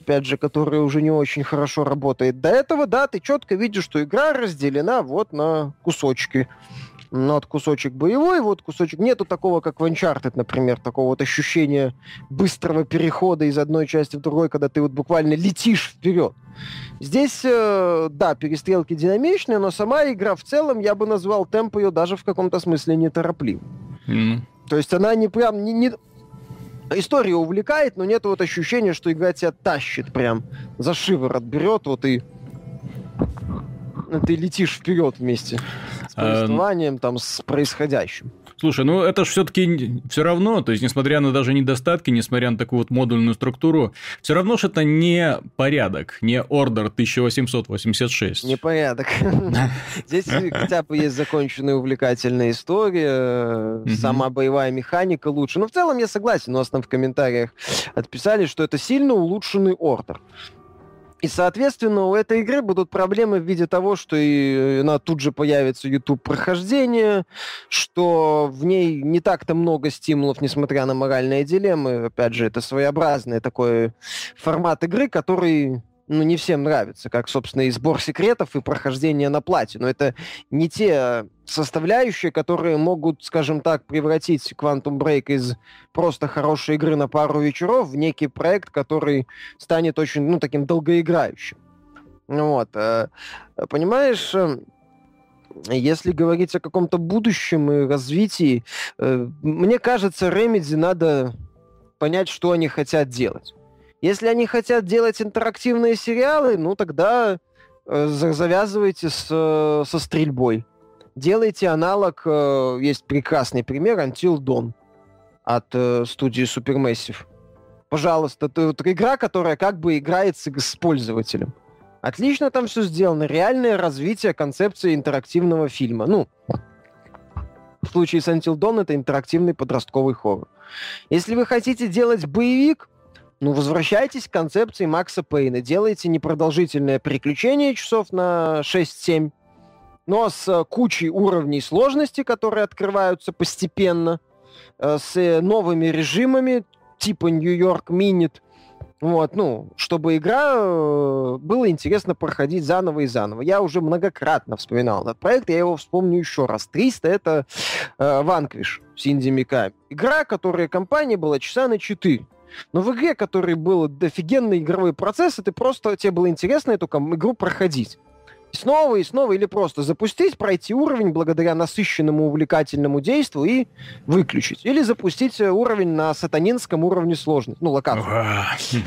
опять же, которая уже не очень хорошо работает. До этого, да, ты четко видишь, что игра разделена вот на кусочки. Ну, вот кусочек боевой, вот кусочек... Нету такого, как в Uncharted, например, такого вот ощущения быстрого перехода из одной части в другой, когда ты вот буквально летишь вперед. Здесь, э, да, перестрелки динамичные, но сама игра в целом, я бы назвал темп ее даже в каком-то смысле неторопливым. Mm. То есть она не прям... Не, не... История увлекает, но нет вот ощущения, что игра тебя тащит прям за шиворот, берет вот и ты летишь вперед вместе с эм. повествованием, там, с происходящим. Слушай, ну это же все-таки все равно, то есть, несмотря на даже недостатки, несмотря на такую вот модульную структуру, все равно что это не порядок, не ордер 1886. Не порядок. Здесь хотя бы есть законченная увлекательная история, сама боевая механика лучше. Но в целом я согласен, у нас там в комментариях отписали, что это сильно улучшенный ордер. И, соответственно, у этой игры будут проблемы в виде того, что и она тут же появится YouTube прохождение, что в ней не так-то много стимулов, несмотря на моральные дилеммы. Опять же, это своеобразный такой формат игры, который ну, не всем нравится, как, собственно, и сбор секретов, и прохождение на плате. Но это не те составляющие, которые могут, скажем так, превратить Quantum Break из просто хорошей игры на пару вечеров в некий проект, который станет очень, ну, таким долгоиграющим. Вот. Э, понимаешь, э, если говорить о каком-то будущем и развитии, э, мне кажется, Remedy надо понять, что они хотят делать. Если они хотят делать интерактивные сериалы, ну тогда завязывайте с, со стрельбой. Делайте аналог, э, есть прекрасный пример, Until Dawn от э, студии Supermassive. Пожалуйста, это вот игра, которая как бы играется с пользователем. Отлично там все сделано. Реальное развитие концепции интерактивного фильма. Ну, в случае с Until Dawn это интерактивный подростковый хоррор. Если вы хотите делать боевик, ну, возвращайтесь к концепции Макса Пейна. Делайте непродолжительное приключение часов на 6-7, но с кучей уровней сложности, которые открываются постепенно, э, с новыми режимами типа Нью-Йорк Минит, вот, ну, чтобы игра э, было интересно проходить заново и заново. Я уже многократно вспоминал этот проект, я его вспомню еще раз. 300 — это э, Vanquish Синди Миками. Игра, которая компания была часа на 4. Но в игре, которой был офигенный игровой процесс, ты просто, тебе было интересно эту игру проходить. Снова и снова, или просто запустить, пройти уровень благодаря насыщенному увлекательному действию и выключить. Или запустить э, уровень на сатанинском уровне сложности, ну, локацию.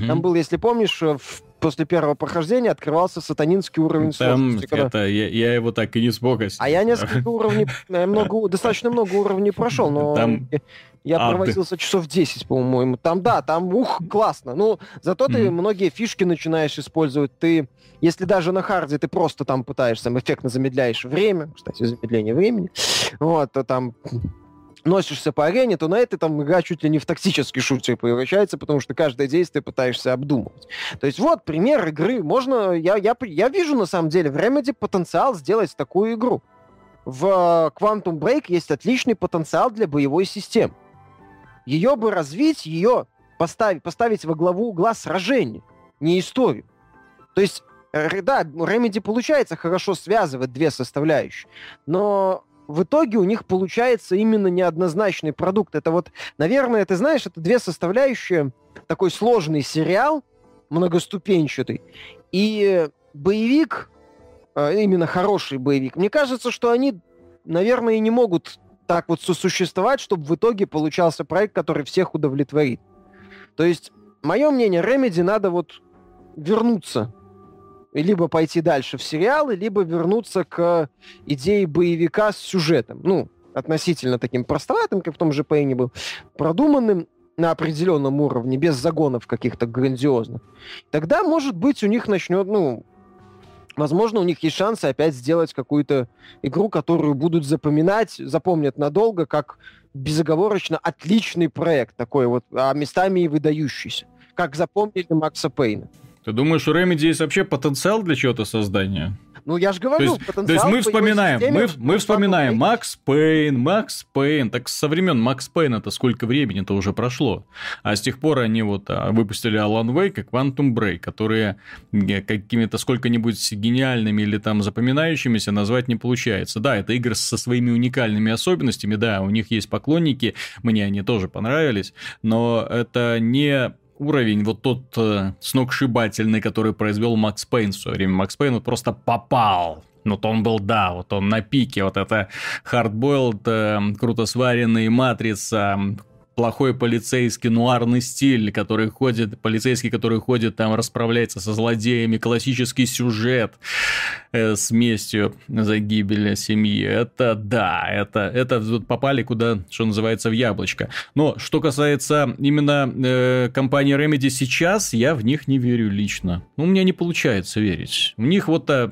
Там был, если помнишь, э, в после первого прохождения открывался сатанинский уровень Там сложности. Когда... Это, я, я его так и не смог. А я несколько уровней, много, достаточно много уровней прошел, но Там... я а, провозился ты... часов 10, по-моему. Там, да, там, ух, классно. Ну, зато mm-hmm. ты многие фишки начинаешь использовать. Ты, если даже на харде ты просто там пытаешься, эффектно замедляешь время, кстати, замедление времени, вот, то там носишься по арене, то на это там игра чуть ли не в тактический шутер превращается, потому что каждое действие пытаешься обдумывать. То есть вот пример игры. Можно, я, я, я вижу на самом деле в Remedy потенциал сделать такую игру. В Quantum Break есть отличный потенциал для боевой системы. Ее бы развить, ее поставить, поставить во главу угла сражения, не историю. То есть, э, да, Remedy получается хорошо связывать две составляющие, но в итоге у них получается именно неоднозначный продукт. Это вот, наверное, ты знаешь, это две составляющие. Такой сложный сериал, многоступенчатый, и боевик, а, именно хороший боевик. Мне кажется, что они, наверное, и не могут так вот сосуществовать, чтобы в итоге получался проект, который всех удовлетворит. То есть, мое мнение, Remedy надо вот вернуться либо пойти дальше в сериалы, либо вернуться к идее боевика с сюжетом. Ну, относительно таким простоватым, как в том же Пейне был, продуманным на определенном уровне, без загонов каких-то грандиозных. Тогда, может быть, у них начнет, ну, возможно, у них есть шансы опять сделать какую-то игру, которую будут запоминать, запомнят надолго, как безоговорочно отличный проект такой вот, а местами и выдающийся, как запомнили Макса Пейна. Ты думаешь, у Remedy есть вообще потенциал для чего-то создания? Ну, я же говорю, то есть, потенциал... То есть мы вспоминаем, системе, мы, мы вспоминаем Макс Пейн, Макс Пейн. Так со времен Макс Пейн это сколько времени-то уже прошло. А с тех пор они вот а, выпустили Alan Wake и Quantum Break, которые какими-то сколько-нибудь гениальными или там запоминающимися назвать не получается. Да, это игры со своими уникальными особенностями, да, у них есть поклонники, мне они тоже понравились, но это не уровень, вот тот э, сногсшибательный, который произвел Макс Пейн в свое время. Макс Пейн вот просто попал. Вот он был, да, вот он на пике, вот это hardboiled, э, круто сваренный матрица, плохой полицейский нуарный стиль, который ходит, полицейский, который ходит там, расправляется со злодеями, классический сюжет. э, с местью за гибель семьи. Это да, это, это попали куда, что называется, в яблочко. Но что касается именно э, компании Remedy сейчас, я в них не верю лично. Ну, у меня не получается верить. У них вот та,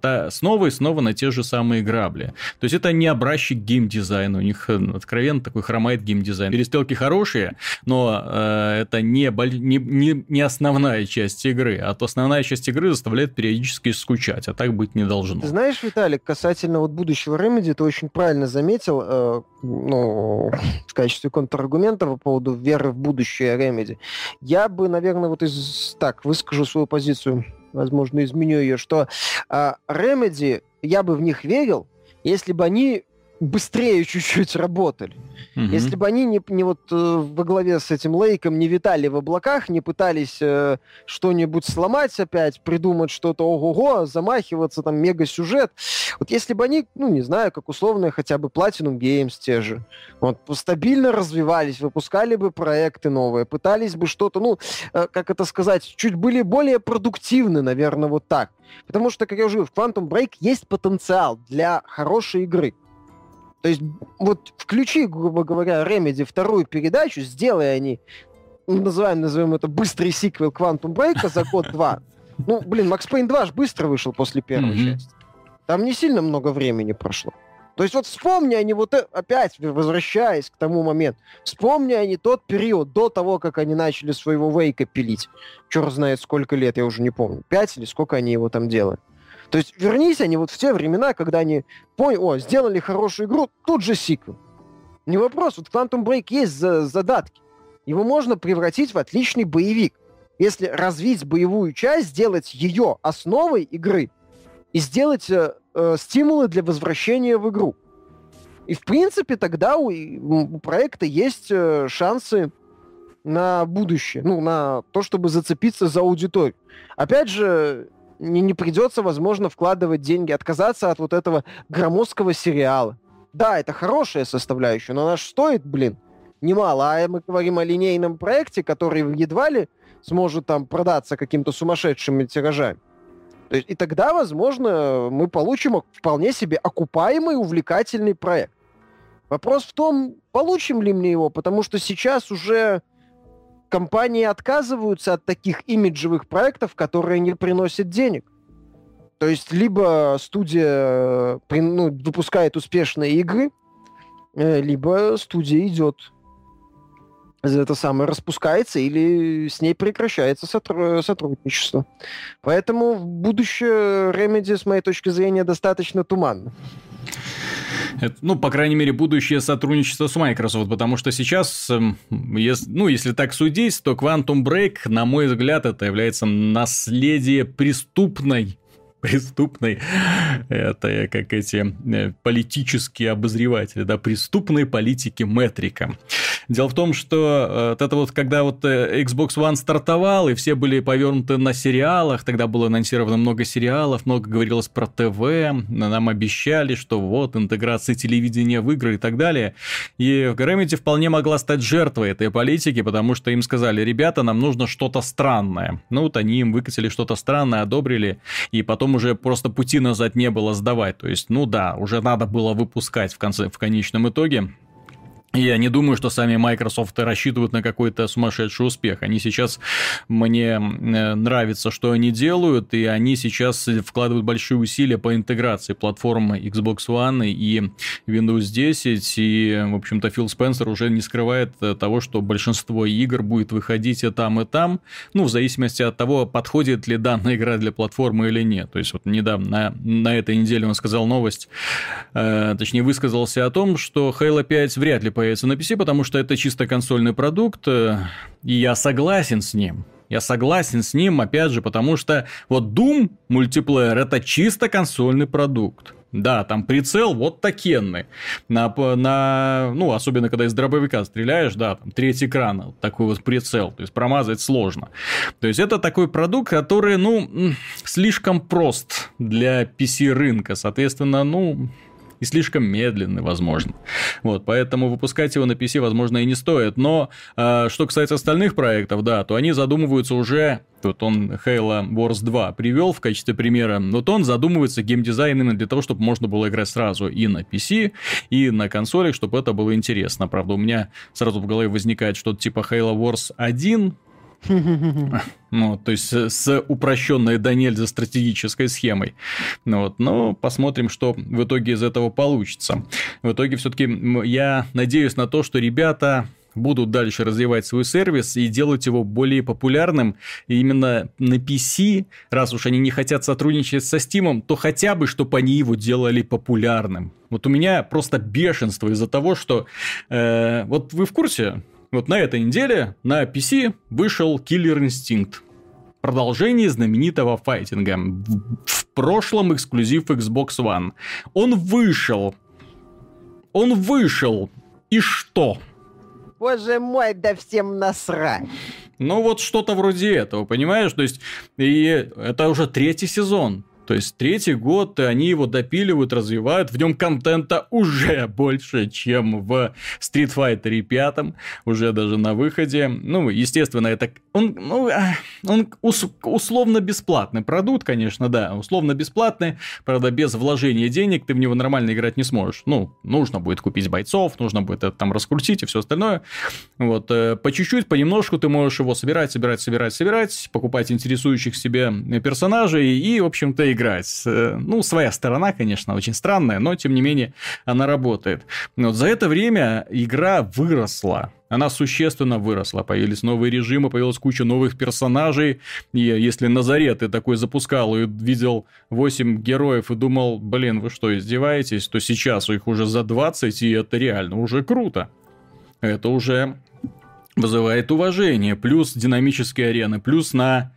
та, снова и снова на те же самые грабли. То есть это не образчик геймдизайна. У них э, откровенно такой хромает геймдизайн. Перестрелки хорошие, но э, это не, не, не, не основная часть игры. А то основная часть игры заставляет периодически скучать. А так быть не должно. Ты знаешь, Виталик, касательно вот будущего Remedy, ты очень правильно заметил, э, ну, в качестве контраргумента по поводу веры в будущее Remedy. Я бы, наверное, вот из... Так, выскажу свою позицию, возможно, изменю ее, что э, Remedy, я бы в них верил, если бы они быстрее чуть-чуть работали. Угу. Если бы они не, не вот э, во главе с этим Лейком не витали в облаках, не пытались э, что-нибудь сломать опять, придумать что-то ого-го, замахиваться, там, мега-сюжет. Вот если бы они, ну, не знаю, как условно, хотя бы Platinum Games те же, вот, стабильно развивались, выпускали бы проекты новые, пытались бы что-то, ну, э, как это сказать, чуть были более продуктивны, наверное, вот так. Потому что, как я уже говорил, в Quantum Break есть потенциал для хорошей игры. То есть вот включи, грубо говоря, Remedy вторую передачу, сделай они, называем, назовем это быстрый сиквел Quantum Break за год-два. Ну, блин, Max Payne 2 же быстро вышел после первой mm-hmm. части. Там не сильно много времени прошло. То есть вот вспомни они вот э, опять, возвращаясь к тому моменту, вспомни они тот период до того, как они начали своего Вейка пилить. Черт знает сколько лет, я уже не помню. Пять или сколько они его там делали. То есть вернись они вот в те времена, когда они поняли, о, сделали хорошую игру, тут же сиквел. Не вопрос, вот Quantum Break есть за задатки. Его можно превратить в отличный боевик. Если развить боевую часть, сделать ее основой игры и сделать э, э, стимулы для возвращения в игру. И, в принципе, тогда у, у проекта есть э, шансы на будущее, ну, на то, чтобы зацепиться за аудиторию. Опять же, не, не придется, возможно, вкладывать деньги, отказаться от вот этого громоздкого сериала. Да, это хорошая составляющая, но она же стоит, блин, немало. А мы говорим о линейном проекте, который едва ли сможет там продаться каким-то сумасшедшими тиражами. То есть, и тогда, возможно, мы получим вполне себе окупаемый, увлекательный проект. Вопрос в том, получим ли мне его, потому что сейчас уже компании отказываются от таких имиджевых проектов, которые не приносят денег. То есть либо студия э, ну, выпускает успешные игры, э, либо студия идет это самое распускается или с ней прекращается сотрудничество. Поэтому будущее Remedy, с моей точки зрения, достаточно туманно. Это, ну, по крайней мере, будущее сотрудничество с Microsoft, потому что сейчас, эм, ну, если так судить, то Quantum Break, на мой взгляд, это является наследие преступной преступной, это как эти э, политические обозреватели, да, преступной политики Метрика. Дело в том, что э, вот это вот, когда вот э, Xbox One стартовал, и все были повернуты на сериалах, тогда было анонсировано много сериалов, много говорилось про ТВ, нам обещали, что вот интеграция телевидения в игры и так далее. И Remedy вполне могла стать жертвой этой политики, потому что им сказали, ребята, нам нужно что-то странное. Ну вот они им выкатили что-то странное, одобрили, и потом потом уже просто пути назад не было сдавать. То есть, ну да, уже надо было выпускать в, конце, в конечном итоге. Я не думаю, что сами Microsoft рассчитывают на какой-то сумасшедший успех. Они сейчас, мне э, нравится, что они делают, и они сейчас вкладывают большие усилия по интеграции платформы Xbox One и Windows 10, и, в общем-то, Фил Спенсер уже не скрывает того, что большинство игр будет выходить и там, и там, ну, в зависимости от того, подходит ли данная игра для платформы или нет. То есть, вот недавно, на, на этой неделе он сказал новость, э, точнее, высказался о том, что Halo 5 вряд ли появится на PC, потому что это чисто консольный продукт, э, и я согласен с ним. Я согласен с ним, опять же, потому что вот Doom мультиплеер это чисто консольный продукт. Да, там прицел вот такенный. На, на, ну, особенно когда из дробовика стреляешь, да, там третий экран, такой вот прицел. То есть промазать сложно. То есть это такой продукт, который, ну, слишком прост для PC рынка. Соответственно, ну, и слишком медленный, возможно. Вот, поэтому выпускать его на PC, возможно, и не стоит. Но э, что касается остальных проектов, да, то они задумываются уже вот он Halo Wars 2 привел в качестве примера, вот он задумывается геймдизайном для того, чтобы можно было играть сразу и на PC, и на консолях, чтобы это было интересно. Правда, у меня сразу в голове возникает что-то типа Halo Wars 1, ну, то есть с упрощенной до нельзя стратегической схемой. Ну, вот, но посмотрим, что в итоге из этого получится. В итоге все-таки я надеюсь на то, что ребята будут дальше развивать свой сервис и делать его более популярным. И именно на PC, раз уж они не хотят сотрудничать со Steam, то хотя бы, чтобы они его делали популярным. Вот у меня просто бешенство из-за того, что... Э, вот вы в курсе, вот на этой неделе на PC вышел Killer Instinct. Продолжение знаменитого файтинга. В прошлом эксклюзив Xbox One. Он вышел. Он вышел. И что? Боже мой, да всем насрать. Ну вот что-то вроде этого, понимаешь? То есть, и это уже третий сезон. То есть третий год они его допиливают, развивают, в нем контента уже больше, чем в Street Fighter 5, уже даже на выходе. Ну, естественно, это он, ну, а, он ус, условно бесплатный продукт, конечно, да, условно бесплатный, правда, без вложения денег ты в него нормально играть не сможешь. Ну, нужно будет купить бойцов, нужно будет это там раскрутить и все остальное. Вот, э, по чуть-чуть, понемножку ты можешь его собирать, собирать, собирать, собирать, покупать интересующих себе персонажей и, в общем-то, играть. Э, ну, своя сторона, конечно, очень странная, но, тем не менее, она работает. Вот за это время игра выросла она существенно выросла. Появились новые режимы, появилась куча новых персонажей. И если на заре ты такой запускал и видел 8 героев и думал, блин, вы что, издеваетесь, то сейчас их уже за 20, и это реально уже круто. Это уже вызывает уважение. Плюс динамические арены, плюс на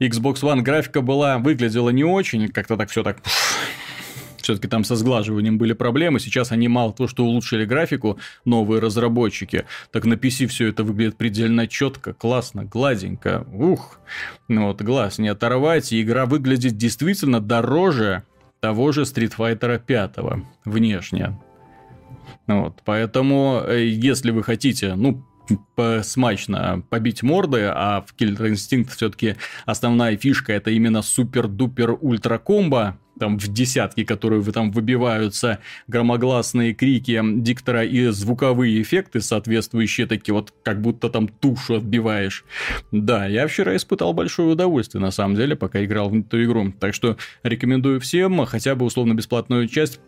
Xbox One графика была, выглядела не очень, как-то так все так все-таки там со сглаживанием были проблемы. Сейчас они мало того, что улучшили графику, новые разработчики, так на PC все это выглядит предельно четко, классно, гладенько. Ух, ну вот глаз не оторвать, и игра выглядит действительно дороже того же Street Fighter 5 внешне. Вот, поэтому, э, если вы хотите, ну, смачно побить морды, а в Killer Instinct все-таки основная фишка это именно супер-дупер ультра комбо, там в десятки, которые вы там выбиваются, громогласные крики диктора и звуковые эффекты соответствующие, такие вот, как будто там тушу отбиваешь. Да, я вчера испытал большое удовольствие, на самом деле, пока играл в эту игру. Так что рекомендую всем хотя бы условно-бесплатную часть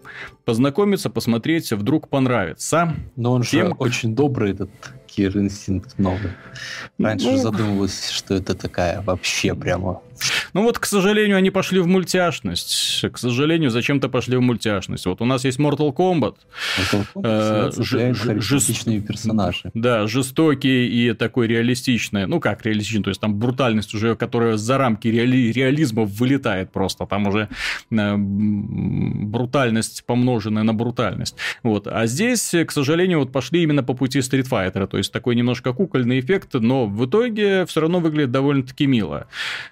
познакомиться, посмотреть, вдруг понравится. Но он же очень добрый, этот Killer Instinct новый. Раньше ну... задумывался, что это такая вообще прямо ну вот, к сожалению, они пошли в мультяшность. К сожалению, зачем-то пошли в мультяшность. Вот у нас есть Mortal Kombat. Mortal Kombat э, персонажи. Да, жестокий и такой реалистичный. Ну как реалистичный, то есть там брутальность уже, которая за рамки реали... реализма вылетает просто. Там уже э, брутальность помноженная на брутальность. Вот. А здесь, к сожалению, вот пошли именно по пути Street Fighter. То есть такой немножко кукольный эффект, но в итоге все равно выглядит довольно-таки мило.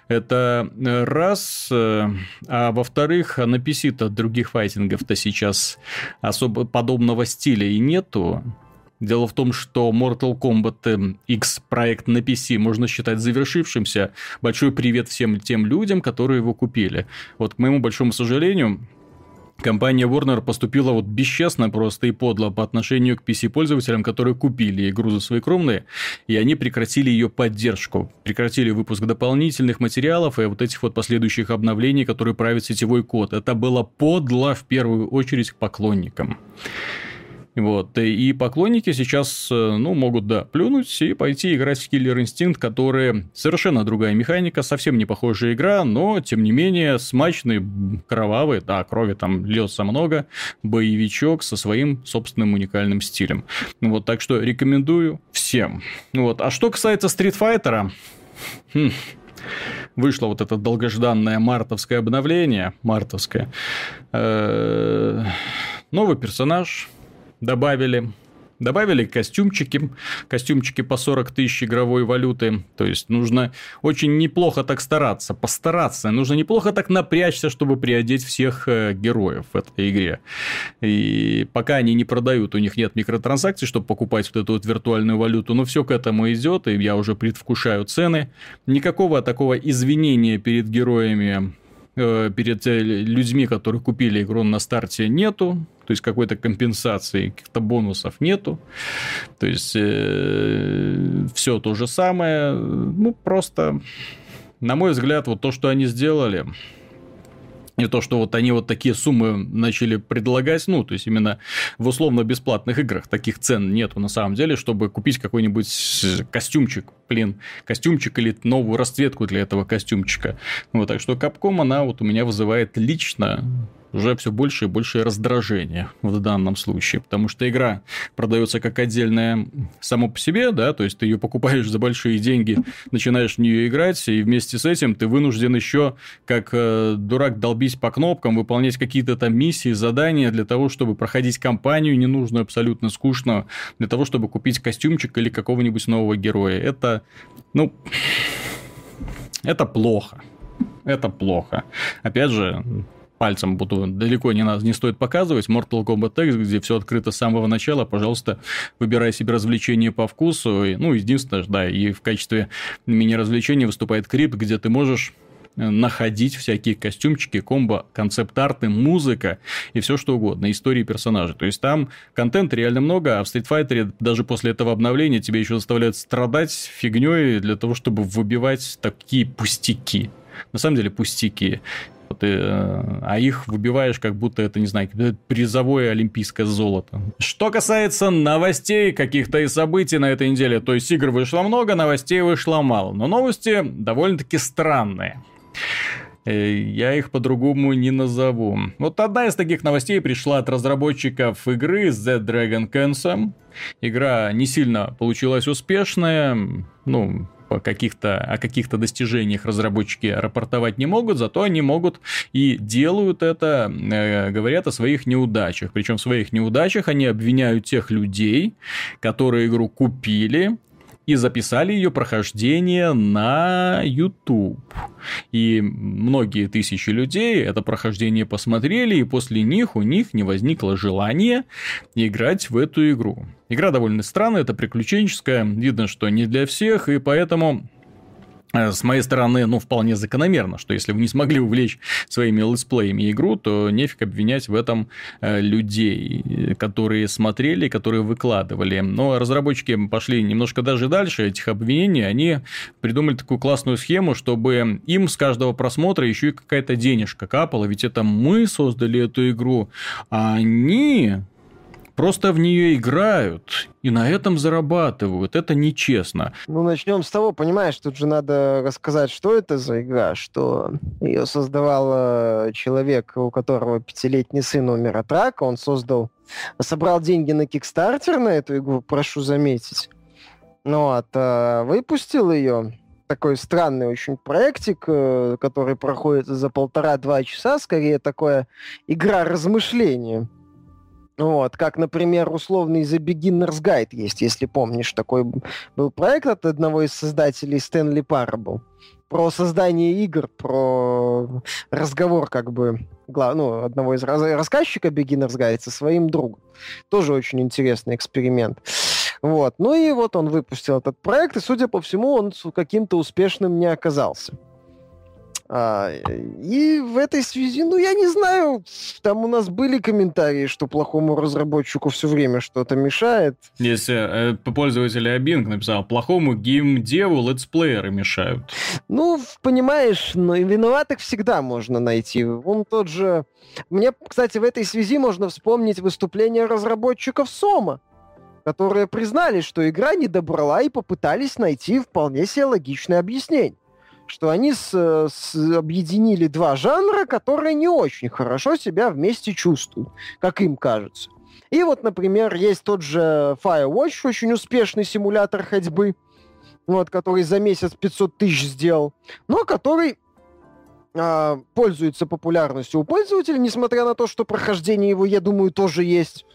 Это это э, раз. Э, а во-вторых, на PC-то других файтингов-то сейчас особо подобного стиля и нету. Дело в том, что Mortal Kombat X проект на PC можно считать завершившимся. Большой привет всем тем людям, которые его купили. Вот, к моему большому сожалению, Компания Warner поступила вот бесчестно просто и подло по отношению к PC-пользователям, которые купили игру за свои кровные, и они прекратили ее поддержку, прекратили выпуск дополнительных материалов и вот этих вот последующих обновлений, которые правят сетевой код. Это было подло в первую очередь к поклонникам. Вот. И поклонники сейчас, э, ну, могут, да, плюнуть и пойти играть в Killer Instinct, который совершенно другая механика, совсем не похожая игра, но, тем не менее, смачный, кровавый, да, крови там льется много, боевичок со своим собственным уникальным стилем. Вот, так что рекомендую всем. Вот. А что касается Street Fighter, хм, вышло вот это долгожданное мартовское обновление, мартовское, э, новый персонаж, добавили. Добавили костюмчики, костюмчики по 40 тысяч игровой валюты. То есть нужно очень неплохо так стараться, постараться. Нужно неплохо так напрячься, чтобы приодеть всех э, героев в этой игре. И пока они не продают, у них нет микротранзакций, чтобы покупать вот эту вот виртуальную валюту. Но все к этому идет, и я уже предвкушаю цены. Никакого такого извинения перед героями перед э, людьми, которые купили игру на старте, нету. То есть какой-то компенсации, каких-то бонусов нету. То есть э, все то же самое. Ну, просто, на мой взгляд, вот то, что они сделали, и то, что вот они вот такие суммы начали предлагать, ну, то есть именно в условно-бесплатных играх таких цен нету на самом деле, чтобы купить какой-нибудь костюмчик, блин, костюмчик или новую расцветку для этого костюмчика. Вот, так что Capcom, она вот у меня вызывает лично уже все больше и больше раздражения в данном случае, потому что игра продается как отдельная само по себе, да, то есть ты ее покупаешь за большие деньги, начинаешь в нее играть, и вместе с этим ты вынужден еще как э, дурак долбить по кнопкам, выполнять какие-то там миссии, задания для того, чтобы проходить кампанию ненужную, абсолютно скучную, для того, чтобы купить костюмчик или какого-нибудь нового героя. Это, ну, это плохо. Это плохо. Опять же, пальцем буду далеко не, не стоит показывать. Mortal Kombat X, где все открыто с самого начала, пожалуйста, выбирай себе развлечение по вкусу. И, ну, единственное, да, и в качестве мини-развлечения выступает крипт, где ты можешь э, находить всякие костюмчики, комбо, концепт-арты, музыка и все что угодно, истории персонажей. То есть там контента реально много, а в Street Fighter даже после этого обновления тебя еще заставляют страдать фигней для того, чтобы выбивать такие пустяки. На самом деле пустяки ты, э, а их выбиваешь, как будто это, не знаю, призовое олимпийское золото. Что касается новостей каких-то и событий на этой неделе, то есть игр вышло много, новостей вышло мало, но новости довольно-таки странные. Э, я их по-другому не назову. Вот одна из таких новостей пришла от разработчиков игры The Dragon Cancer. Игра не сильно получилась успешная. Ну, каких-то, о каких-то достижениях разработчики рапортовать не могут, зато они могут и делают это, э, говорят о своих неудачах. Причем в своих неудачах они обвиняют тех людей, которые игру купили, и записали ее прохождение на YouTube. И многие тысячи людей это прохождение посмотрели, и после них у них не возникло желания играть в эту игру. Игра довольно странная, это приключенческая, видно, что не для всех, и поэтому с моей стороны, ну, вполне закономерно, что если вы не смогли увлечь своими летсплеями игру, то нефиг обвинять в этом э, людей, которые смотрели, которые выкладывали. Но разработчики пошли немножко даже дальше этих обвинений, они придумали такую классную схему, чтобы им с каждого просмотра еще и какая-то денежка капала, ведь это мы создали эту игру, а они просто в нее играют и на этом зарабатывают. Это нечестно. Ну, начнем с того, понимаешь, тут же надо рассказать, что это за игра, что ее создавал человек, у которого пятилетний сын умер от рака, он создал, собрал деньги на Кикстартер на эту игру, прошу заметить. Ну, вот, а выпустил ее, такой странный очень проектик, э, который проходит за полтора-два часа, скорее такое игра размышления. Вот, как, например, условный The Beginner's Guide есть, если помнишь, такой был проект от одного из создателей Стэнли Парабл про создание игр, про разговор как бы глав, ну, одного из раз, рассказчика Beginner's Guide со своим другом. Тоже очень интересный эксперимент. Вот. Ну и вот он выпустил этот проект, и, судя по всему, он каким-то успешным не оказался. А, и в этой связи, ну, я не знаю, там у нас были комментарии, что плохому разработчику все время что-то мешает. Если э, пользователь Bing написал, плохому геймдеву летсплееры мешают. Ну, понимаешь, но виноватых всегда можно найти. Он тот же... Мне, кстати, в этой связи можно вспомнить выступление разработчиков Сома, которые признали, что игра не добрала и попытались найти вполне себе логичное объяснение что они с, с, объединили два жанра, которые не очень хорошо себя вместе чувствуют, как им кажется. И вот, например, есть тот же Firewatch, очень успешный симулятор ходьбы, вот, который за месяц 500 тысяч сделал, но который а, пользуется популярностью у пользователей, несмотря на то, что прохождение его, я думаю, тоже есть.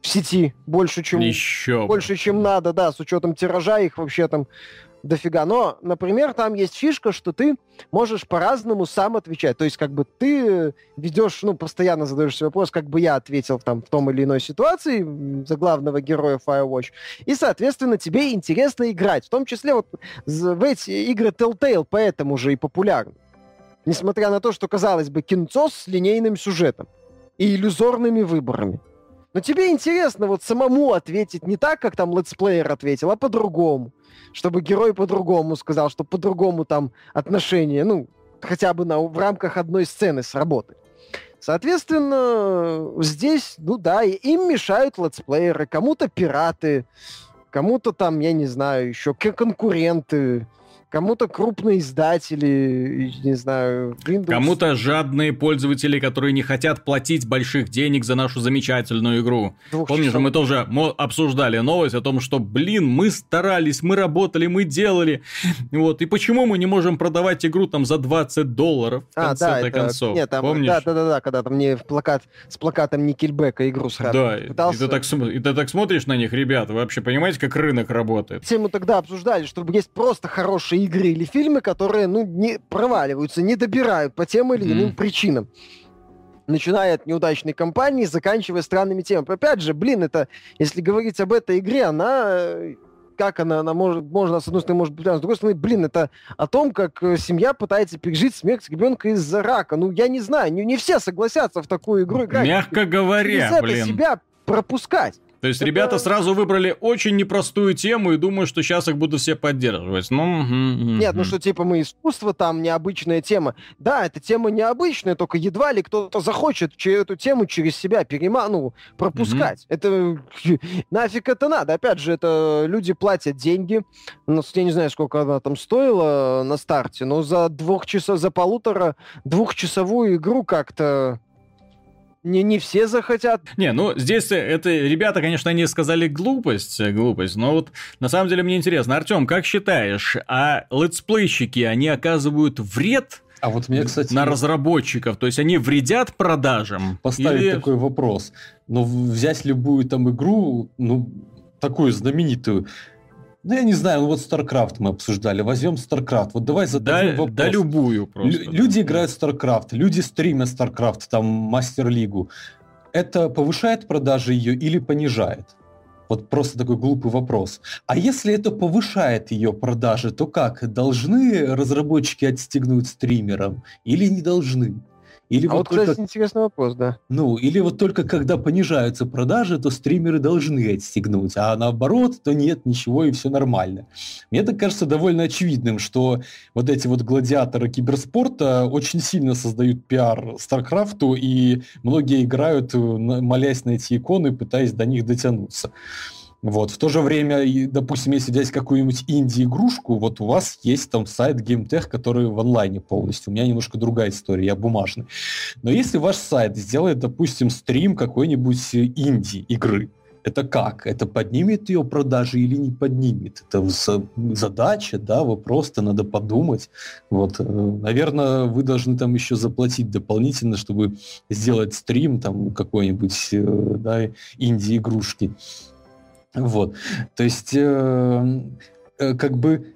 в сети больше, чем, Еще больше, чем надо, да, с учетом тиража их вообще там дофига. Но, например, там есть фишка, что ты можешь по-разному сам отвечать. То есть, как бы ты ведешь, ну, постоянно задаешь себе вопрос, как бы я ответил там в том или иной ситуации за главного героя Firewatch. И, соответственно, тебе интересно играть. В том числе вот в эти игры Telltale поэтому же и популярны. Несмотря на то, что, казалось бы, кинцо с линейным сюжетом и иллюзорными выборами. Но тебе интересно вот самому ответить не так, как там летсплеер ответил, а по-другому. Чтобы герой по-другому сказал, что по-другому там отношения, ну, хотя бы на, в рамках одной сцены сработали. Соответственно, здесь, ну да, им мешают летсплееры, кому-то пираты, кому-то там, я не знаю, еще конкуренты, кому-то крупные издатели, не знаю, Windows. Кому-то жадные пользователи, которые не хотят платить больших денег за нашу замечательную игру. Двух Помнишь, часов. мы тоже обсуждали новость о том, что, блин, мы старались, мы работали, мы делали. Вот, и почему мы не можем продавать игру там за 20 долларов в а, конце да, это, концов? Нет, там, Помнишь? Да, да, да, да, когда там мне в плакат, с плакатом Никельбека игру сразу Да, пытался... и, ты так, и ты так смотришь на них, ребята, вы вообще понимаете, как рынок работает? Все мы тогда обсуждали, что есть просто хорошие игры или фильмы, которые, ну, не проваливаются, не добирают по тем или иным mm. причинам начиная от неудачной кампании, заканчивая странными темами. Опять же, блин, это, если говорить об этой игре, она как она, она может, можно, с одной стороны, может быть, с другой стороны, блин, это о том, как э, семья пытается пережить смерть ребенка из-за рака. Ну, я не знаю, не, не все согласятся в такую игру играть. Мягко говоря, Через блин. себя пропускать. То есть это... ребята сразу выбрали очень непростую тему и думаю, что сейчас их будут все поддерживать. Ну, Нет, ну что типа мы искусство, там необычная тема. Да, эта тема необычная, только едва ли кто-то захочет эту тему через себя перема... ну, пропускать. Это нафиг это надо. Опять же, это люди платят деньги. Ну, я не знаю, сколько она там стоила на старте, но за двух часов, за полутора двухчасовую игру как-то не, не все захотят. Не, ну здесь это ребята, конечно, они сказали глупость, глупость, но вот на самом деле мне интересно, Артем, как считаешь, а летсплейщики, они оказывают вред а вот мне, кстати... На разработчиков, то есть они вредят продажам? Поставить или... такой вопрос. Но ну, взять любую там игру, ну, такую знаменитую, ну, я не знаю, ну вот StarCraft мы обсуждали. Возьмем StarCraft. Вот давай зададим да, вопрос. Да любую просто. Лю-. Люди играют в StarCraft, люди стримят StarCraft, там, Мастер-лигу. Это повышает продажи ее или понижает? Вот просто такой глупый вопрос. А если это повышает ее продажи, то как? Должны разработчики отстегнуть стримерам или не должны? Или а вот, вот только... интересный вопрос, да. Ну, или вот только когда понижаются продажи, то стримеры должны отстегнуть, а наоборот, то нет, ничего, и все нормально. Мне так кажется довольно очевидным, что вот эти вот гладиаторы киберспорта очень сильно создают пиар Старкрафту, и многие играют, молясь на эти иконы, пытаясь до них дотянуться. Вот. В то же время, допустим, если взять какую-нибудь инди-игрушку, вот у вас есть там сайт GameTech, который в онлайне полностью. У меня немножко другая история, я бумажный. Но если ваш сайт сделает, допустим, стрим какой-нибудь инди-игры, это как? Это поднимет ее продажи или не поднимет? Это задача, да, вопрос-то надо подумать. Вот, э, наверное, вы должны там еще заплатить дополнительно, чтобы сделать стрим там какой-нибудь, э, да, инди-игрушки. Вот. То есть, э, э, как бы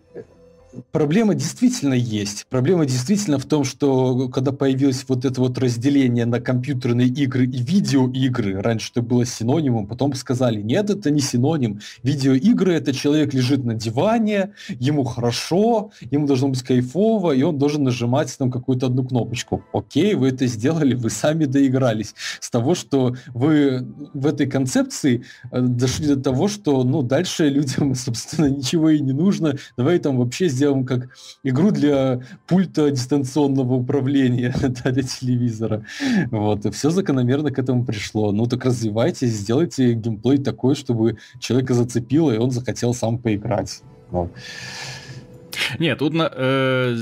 проблема действительно есть. Проблема действительно в том, что когда появилось вот это вот разделение на компьютерные игры и видеоигры, раньше это было синонимом, потом сказали, нет, это не синоним. Видеоигры это человек лежит на диване, ему хорошо, ему должно быть кайфово, и он должен нажимать там какую-то одну кнопочку. Окей, вы это сделали, вы сами доигрались. С того, что вы в этой концепции э, дошли до того, что ну, дальше людям, собственно, ничего и не нужно. Давай там вообще сделаем как игру для пульта дистанционного управления для телевизора. Вот, и все закономерно к этому пришло. Ну так развивайте, сделайте геймплей такой, чтобы человека зацепило, и он захотел сам поиграть. Вот. Нет, тут, э,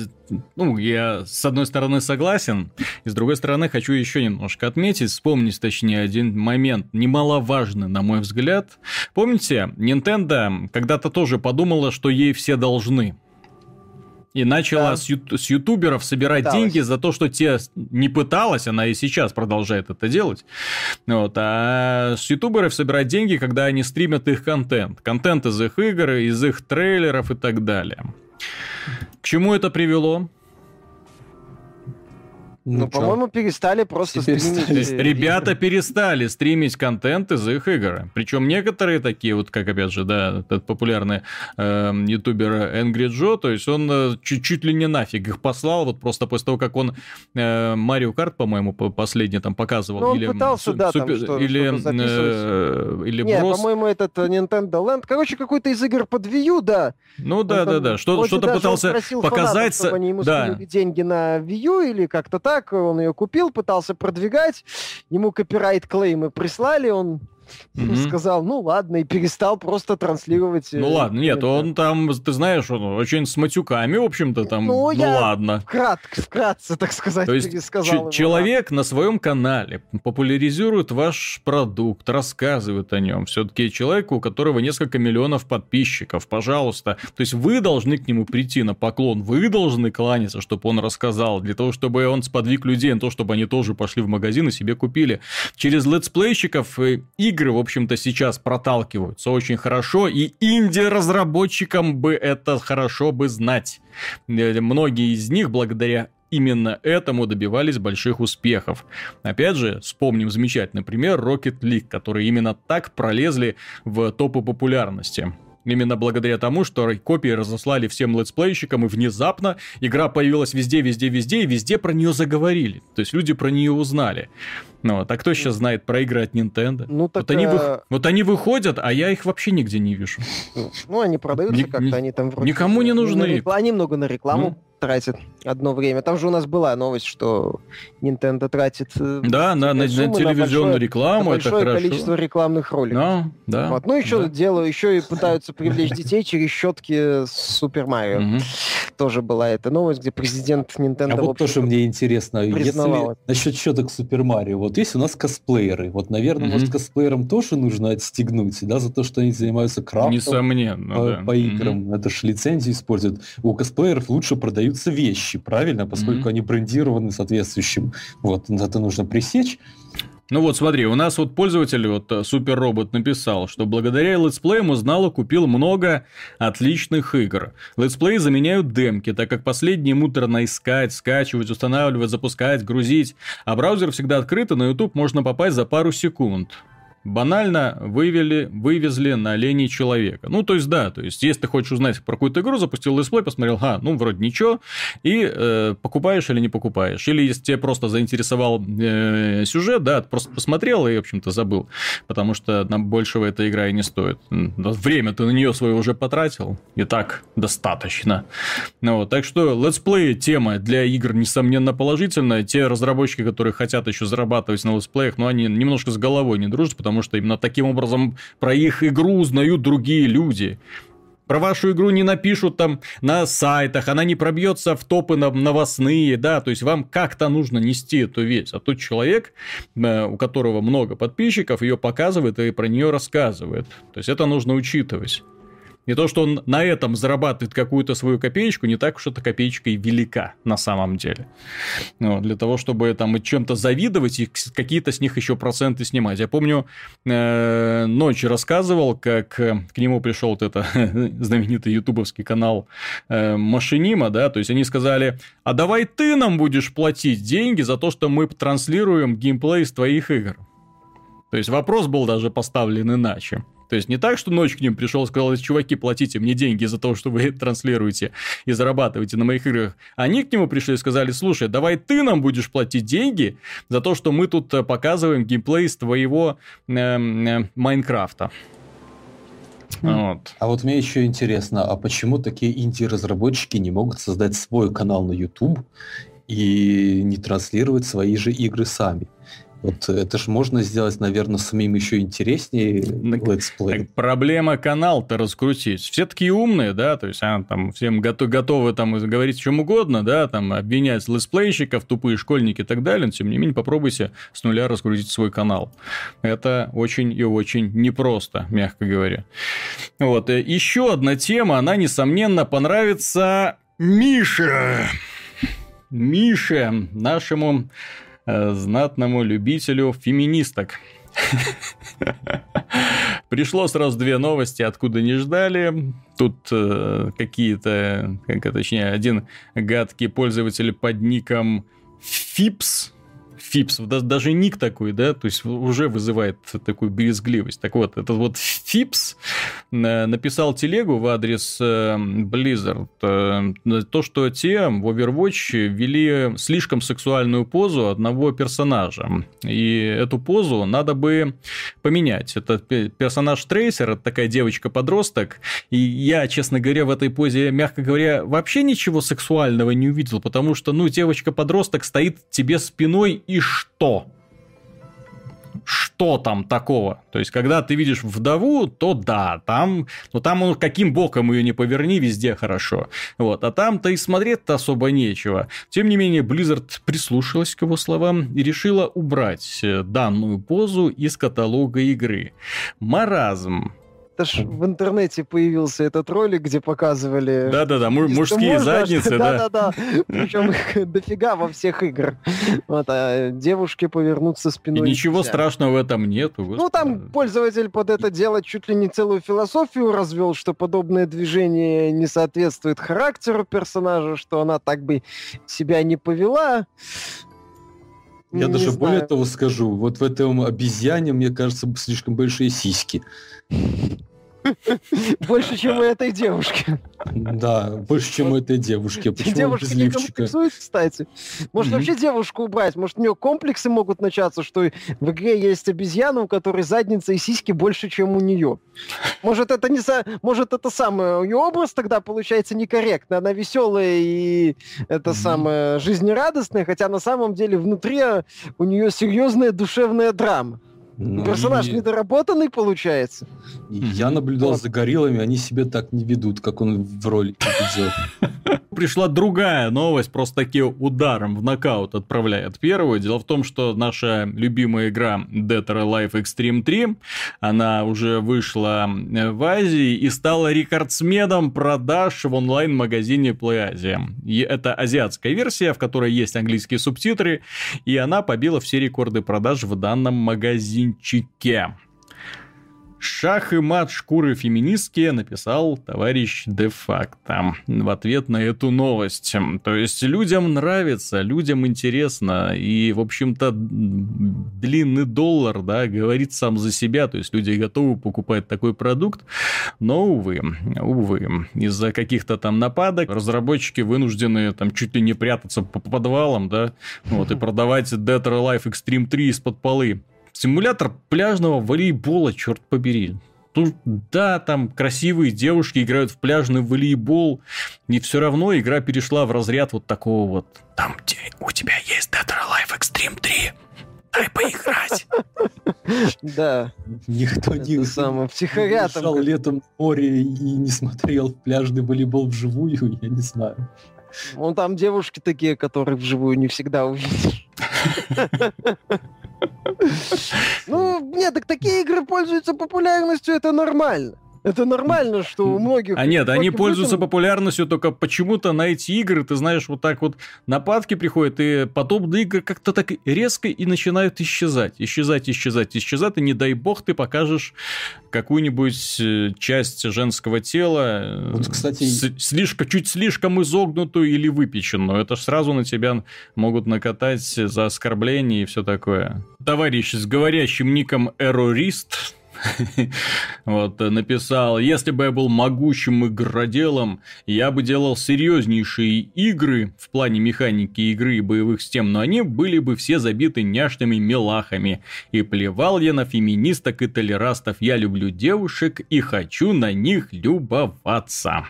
ну, я с одной стороны согласен, и с другой стороны хочу еще немножко отметить, вспомнить, точнее, один момент, немаловажный, на мой взгляд. Помните, Nintendo когда-то тоже подумала, что ей все должны. И начала да. с, ю- с ютуберов собирать пыталась. деньги за то, что те не пыталась, она и сейчас продолжает это делать. Вот, а с ютуберов собирать деньги, когда они стримят их контент. Контент из их игр, из их трейлеров и так далее. К чему это привело? Ну, ну по-моему, перестали просто перестали. стримить. Ребята перестали стримить контент из их игр. Причем некоторые такие, вот как, опять же, да, этот популярный э, ютубер Angry Joe, то есть он э, чуть-чуть ли не нафиг их послал, вот просто после того, как он э, Mario Kart, по-моему, последний там показывал. Ну, он или, пытался, да, супер, там что, или, э, или Нет, по-моему, этот э, Nintendo Land, короче, какой-то из игр под Wii U, да. Ну, да, да, да, что, что-то пытался показать. Фанатов, чтобы они ему да. деньги на Wii U или как-то так так, он ее купил, пытался продвигать, ему копирайт-клеймы прислали, он Mm-hmm. Сказал, ну ладно, и перестал просто транслировать. Ну ладно, нет, он там, ты знаешь, он очень с матюками, в общем-то, там, ну, ну ладно. Вкратце, вкратце, так сказать, То есть ч- человек на своем канале популяризирует ваш продукт, рассказывает о нем. Все-таки человек, у которого несколько миллионов подписчиков, пожалуйста. То есть вы должны к нему прийти на поклон, вы должны кланяться, чтобы он рассказал, для того, чтобы он сподвиг людей на то, чтобы они тоже пошли в магазин и себе купили. Через летсплейщиков и игры, в общем-то, сейчас проталкиваются очень хорошо, и инди-разработчикам бы это хорошо бы знать. Э, многие из них благодаря именно этому добивались больших успехов. Опять же, вспомним замечательный пример Rocket League, которые именно так пролезли в топы популярности. Именно благодаря тому, что копии разослали всем летсплейщикам, и внезапно игра появилась везде, везде, везде, и везде про нее заговорили. То есть люди про нее узнали. Ну, а кто сейчас знает про игры от Nintendo? Ну, так, вот, они вы... вот они выходят, а я их вообще нигде не вижу. Ну, они продаются как-то, они там. Никому не нужны. Они много на рекламу ну? тратят одно время. Там же у нас была новость, что Nintendo тратит э, да, на, на, на телевизионную на большое, рекламу, на большое это хорошо. количество рекламных роликов. Да, да. Вот. Ну, еще да. делаю, еще и пытаются привлечь детей через щетки Супер Марио. Тоже была эта новость, где президент Nintendo... А вот тоже мне интересно, если насчет щеток Супер Марио, вот есть у нас косплееры, вот, наверное, может, косплеерам тоже нужно отстегнуть, да, за то, что они занимаются крафтом Несомненно, по, да. по играм, это же лицензии используют. У косплееров лучше продаются вещи, правильно, поскольку они брендированы соответствующим. Вот, это нужно пресечь. Ну вот смотри, у нас вот пользователь, вот э, Супер Робот написал, что благодаря летсплеям узнал и купил много отличных игр. Летсплеи заменяют демки, так как последние муторно искать, скачивать, устанавливать, запускать, грузить, а браузер всегда открыт, и на YouTube можно попасть за пару секунд банально вывели, вывезли на оленей человека. Ну, то есть, да, то есть, если ты хочешь узнать про какую-то игру, запустил летсплей, посмотрел, а, ну, вроде ничего, и э, покупаешь или не покупаешь. Или если тебя просто заинтересовал э, сюжет, да, просто посмотрел и, в общем-то, забыл, потому что нам большего эта игра и не стоит. Время ты на нее свое уже потратил, и так достаточно. Ну, вот, так что летсплей тема для игр, несомненно, положительная. Те разработчики, которые хотят еще зарабатывать на летсплеях, но ну, они немножко с головой не дружат, потому потому что именно таким образом про их игру узнают другие люди. Про вашу игру не напишут там на сайтах, она не пробьется в топы новостные, да, то есть вам как-то нужно нести эту вещь. А тот человек, э, у которого много подписчиков, ее показывает и про нее рассказывает. То есть это нужно учитывать. Не то, что он на этом зарабатывает какую-то свою копеечку, не так уж эта копеечка и велика на самом деле. Ну, для того, чтобы там чем-то завидовать и какие-то с них еще проценты снимать. Я помню, э, рассказывал, как э, к нему пришел вот это знаменитый ютубовский канал э, Машинима, да, то есть они сказали, а давай ты нам будешь платить деньги за то, что мы транслируем геймплей из твоих игр. То есть вопрос был даже поставлен иначе. То есть не так, что ночь к ним пришел и сказал, чуваки, платите мне деньги за то, что вы транслируете и зарабатываете на моих играх. Они к нему пришли и сказали, слушай, давай ты нам будешь платить деньги за то, что мы тут э, показываем геймплей из твоего э, э, Майнкрафта. Вот. А вот мне еще интересно, а почему такие инди-разработчики не могут создать свой канал на YouTube и не транслировать свои же игры сами? Вот это же можно сделать, наверное, самим еще интереснее летсплей. Проблема канал-то раскрутить. Все такие умные, да, то есть а, там всем готов, готовы там говорить чем угодно, да, там обвинять летсплейщиков, тупые школьники и так далее, но тем не менее попробуйте с нуля раскрутить свой канал. Это очень и очень непросто, мягко говоря. Вот. Еще одна тема, она, несомненно, понравится Миша! Миша, нашему э, знатному любителю феминисток. Пришло сразу две новости, откуда не ждали. Тут э, какие-то, как, точнее, один гадкий пользователь под ником Фипс Фипс, даже ник такой, да, то есть уже вызывает такую брезгливость. Так вот, этот вот Фипс э, написал телегу в адрес э, Blizzard, э, то, что те в Overwatch вели слишком сексуальную позу одного персонажа. И эту позу надо бы поменять. Это персонаж Трейсер, это такая девочка-подросток, и я, честно говоря, в этой позе, мягко говоря, вообще ничего сексуального не увидел, потому что, ну, девочка-подросток стоит тебе спиной и что? Что там такого? То есть, когда ты видишь вдову, то да, там, ну там ну, каким боком ее не поверни, везде хорошо. Вот, а там-то и смотреть-то особо нечего. Тем не менее, Blizzard прислушалась к его словам и решила убрать э, данную позу из каталога игры. Маразм это ж в интернете появился этот ролик, где показывали... Да-да-да, мужские можно, задницы, да. Да-да-да, причем их дофига во всех играх. Вот, а девушки повернуться спиной. И ничего нельзя. страшного в этом нету. Господи. Ну, там пользователь под это дело чуть ли не целую философию развел, что подобное движение не соответствует характеру персонажа, что она так бы себя не повела. Я не даже знаю. более того скажу, вот в этом обезьяне, мне кажется, слишком большие сиськи. Больше, чем у этой девушки. Да, больше, чем у этой девушки. Почему Девушка не комплексует, кстати. Может, вообще девушку убрать? Может, у нее комплексы могут начаться, что в игре есть обезьяна, у которой задница и сиськи больше, чем у нее. Может, это не за... Может, это самое... Ее образ тогда получается некорректно. Она веселая и это самое жизнерадостная, хотя на самом деле внутри у нее серьезная душевная драма. Ну, Персонаж и... недоработанный получается. Я наблюдал вот. за гориллами, они себя так не ведут, как он в ролике ведет. Пришла другая новость, просто таки ударом в нокаут отправляет первую. Дело в том, что наша любимая игра Dead or Alive Extreme 3, она уже вышла э, в Азии и стала рекордсменом продаж в онлайн-магазине PlayAsia. И это азиатская версия, в которой есть английские субтитры, и она побила все рекорды продаж в данном магазине магазинчике. Шах и мат шкуры феминистки написал товарищ де-факто в ответ на эту новость. То есть людям нравится, людям интересно, и, в общем-то, длинный доллар, да, говорит сам за себя, то есть люди готовы покупать такой продукт, но, увы, увы, из-за каких-то там нападок разработчики вынуждены там чуть ли не прятаться по подвалам, да, вот, и продавать Dead or Alive Extreme 3 из-под полы. Симулятор пляжного волейбола, черт побери. Ну, да, там красивые девушки играют в пляжный волейбол, и все равно игра перешла в разряд вот такого вот. Там где у тебя есть Dead or Alive Extreme 3, дай поиграть. Да. Никто не самое втихаря там. летом в море и не смотрел пляжный волейбол вживую, я не знаю. Вон там девушки такие, которых вживую не всегда увидишь. Ну, нет, так такие игры пользуются популярностью, это нормально. Это нормально, что у многих... А нет, они пользуются популярностью, только почему-то на эти игры, ты знаешь, вот так вот нападки приходят, и подобные игры как-то так резко и начинают исчезать. Исчезать, исчезать, исчезать, и не дай бог ты покажешь какую-нибудь э, часть женского тела, э, вот, кстати... слишком, чуть слишком изогнутую или выпеченную. Это ж сразу на тебя могут накатать за оскорбление и все такое. Товарищ с говорящим ником Эрорист вот, написал, если бы я был могучим игроделом, я бы делал серьезнейшие игры в плане механики игры и боевых систем, но они были бы все забиты няшными мелахами. И плевал я на феминисток и толерастов, я люблю девушек и хочу на них любоваться.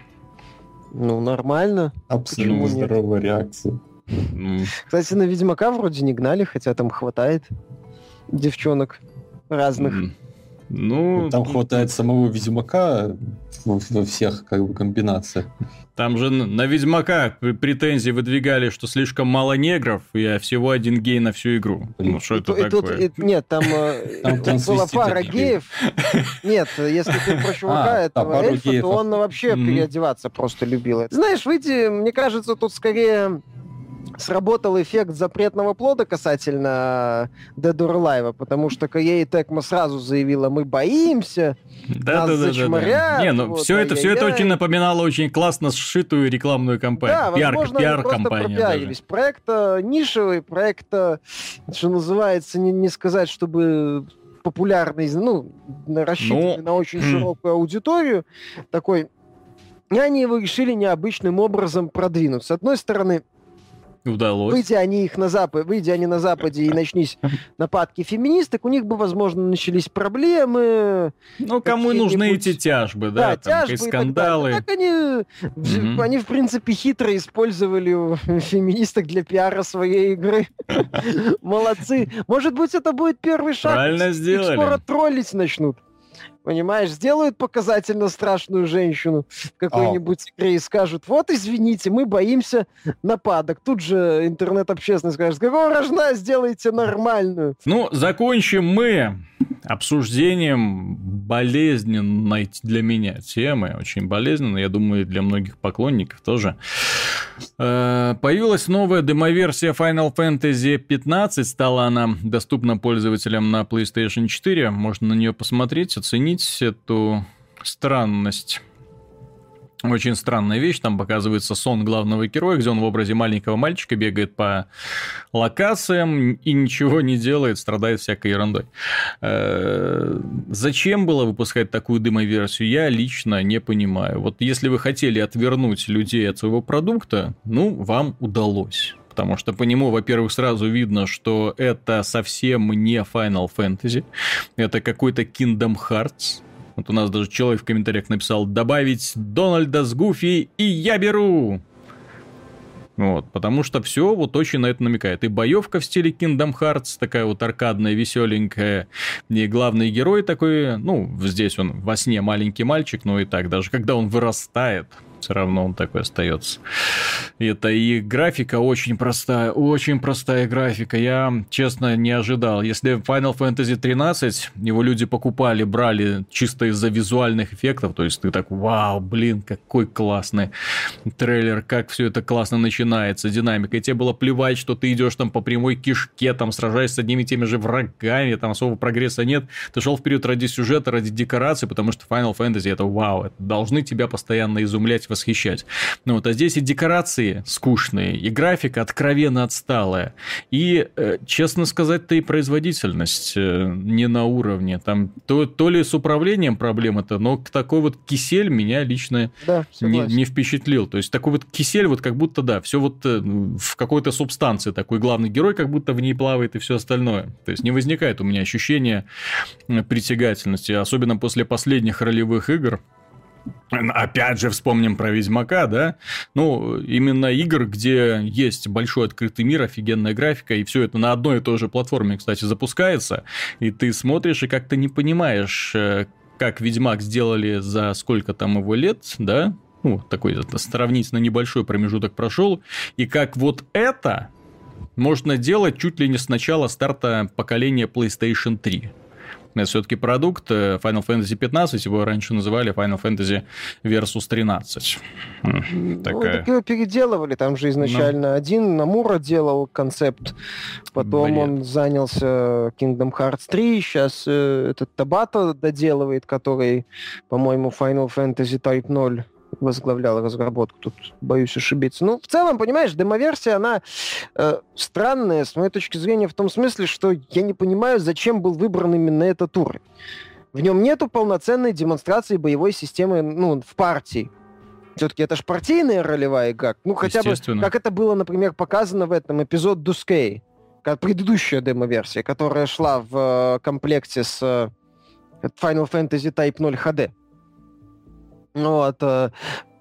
Ну, нормально. Абсолютно здоровая реакция. Кстати, на Ведьмака вроде не гнали, хотя там хватает девчонок разных. Ну, Там хватает самого Ведьмака во, всех как бы комбинациях. Там же на Ведьмака претензии выдвигали, что слишком мало негров, и всего один гей на всю игру. Ну, что это И такое? и- нет, там, э, Там была трансвеститы пара геев. Нет, если ты про чувака А, этого пару эльфа, геев. то он вообще Мгм. переодеваться просто любил. Знаешь, выйти, мне кажется, тут скорее сработал эффект запретного плода касательно Dead or Alive, потому что Koei Tecmo сразу заявила, мы боимся, Да, нас да, да, да, зачморят, да. Не, ну вот, все это, все это очень напоминало очень классно сшитую рекламную кампанию. Да, Пиар, возможно, они просто пропиарились. Проект э, нишевый, проект, э, что называется, не, не сказать, чтобы популярный, ну, рассчитанный Ну, на очень хм. широкую аудиторию, такой... И они его решили необычным образом продвинуть. С одной стороны, Удалось. выйди они их на запад, выйди они на западе и начнись нападки феминисток, у них бы, возможно, начались проблемы, Ну, кому нужны эти тяжбы, да, да, там, тяжбы какие и так скандалы. далее. Так они, Мгм. они, в принципе, хитро использовали феминисток для пиара своей игры. Молодцы. Может быть, это будет первый шаг. Правильно сделали. скоро троллить начнут. Понимаешь, сделают показательно страшную женщину в какой-нибудь игре и скажут, вот, извините, мы боимся нападок. Тут же интернет-общественность скажет, какого рожна сделайте нормальную. Ну, закончим мы обсуждением болезненной для меня темы, очень болезненной, я думаю, для многих поклонников тоже. Э, Появилась новая демоверсия Final Fantasy 15, стала она доступна пользователям на PlayStation 4, можно на нее посмотреть, оценить эту странность. Очень странная вещь, там показывается сон главного героя, где он в образе маленького мальчика бегает по локациям и ничего не делает, страдает всякой ерундой. Э, Зачем было выпускать такую демо-версию, я лично не понимаю. Вот если вы хотели отвернуть людей от своего продукта, ну, вам удалось. Потому что по нему, во-первых, сразу видно, что это совсем не Final Fantasy, это какой-то Kingdom Hearts. Вот у нас даже человек в комментариях написал «Добавить Дональда с Гуфи, и я беру!» Вот, потому что все вот очень на это намекает. И боевка в стиле Kingdom Hearts, такая вот аркадная, веселенькая. И главный герой такой, ну, здесь он во сне маленький мальчик, но и так, даже когда он вырастает, все равно он такой остается. Это и графика очень простая, очень простая графика. Я, честно, не ожидал. Если Final Fantasy 13 его люди покупали, брали чисто из-за визуальных эффектов, то есть ты так, вау, блин, какой классный трейлер, как все это классно начинается, динамика. И тебе было плевать, что ты идешь там по прямой кишке, там сражаешься с одними и теми же врагами, там особого прогресса нет. Ты шел вперед ради сюжета, ради декорации, потому что Final Fantasy это вау, это должны тебя постоянно изумлять, восхищать. Ну вот, а здесь и декорации скучные, и графика откровенно отсталая. И, э, честно сказать, то и производительность э, не на уровне. Там то, то ли с управлением проблема-то, но такой вот кисель меня лично Да, не, не впечатлил. То есть такой вот кисель, вот как будто, да, все вот э, в какой-то субстанции такой главный герой, как будто в ней плавает и все остальное. То есть не возникает у меня ощущения притягательности, особенно после последних ролевых игр. Опять же, вспомним про Ведьмака, да? Ну, именно игр, где есть большой открытый мир, офигенная графика, и все это на одной и той же платформе, кстати, запускается, и ты смотришь и как-то не понимаешь, э, как Ведьмак сделали за сколько там его лет, да? Ну, такой сравнительно небольшой промежуток прошел, и как вот это можно делать чуть ли не с начала старта поколения PlayStation 3. Это все-таки продукт э, Final Fantasy 15, его раньше называли Final Fantasy Versus 13. М, Ну, Такая. так его переделывали, там же изначально один Намура делал концепт, потом Бред. он занялся Kingdom Hearts 3, сейчас этот Табата доделывает, который, по-моему, Final Fantasy Type 0 возглавлял разработку, тут боюсь ошибиться. Ну, в целом, понимаешь, демоверсия, она э, странная, с моей точки зрения, в том смысле, что я не понимаю, зачем был выбран именно этот уровень. В нем нету полноценной демонстрации боевой системы ну, в партии. Все-таки это ж партийная ролевая игра. Ну, хотя бы, как это было, например, показано в этом эпизод Дускей, предыдущая демо-версия, которая шла в э, комплекте с э, Final Fantasy Type 0 HD. Вот. э,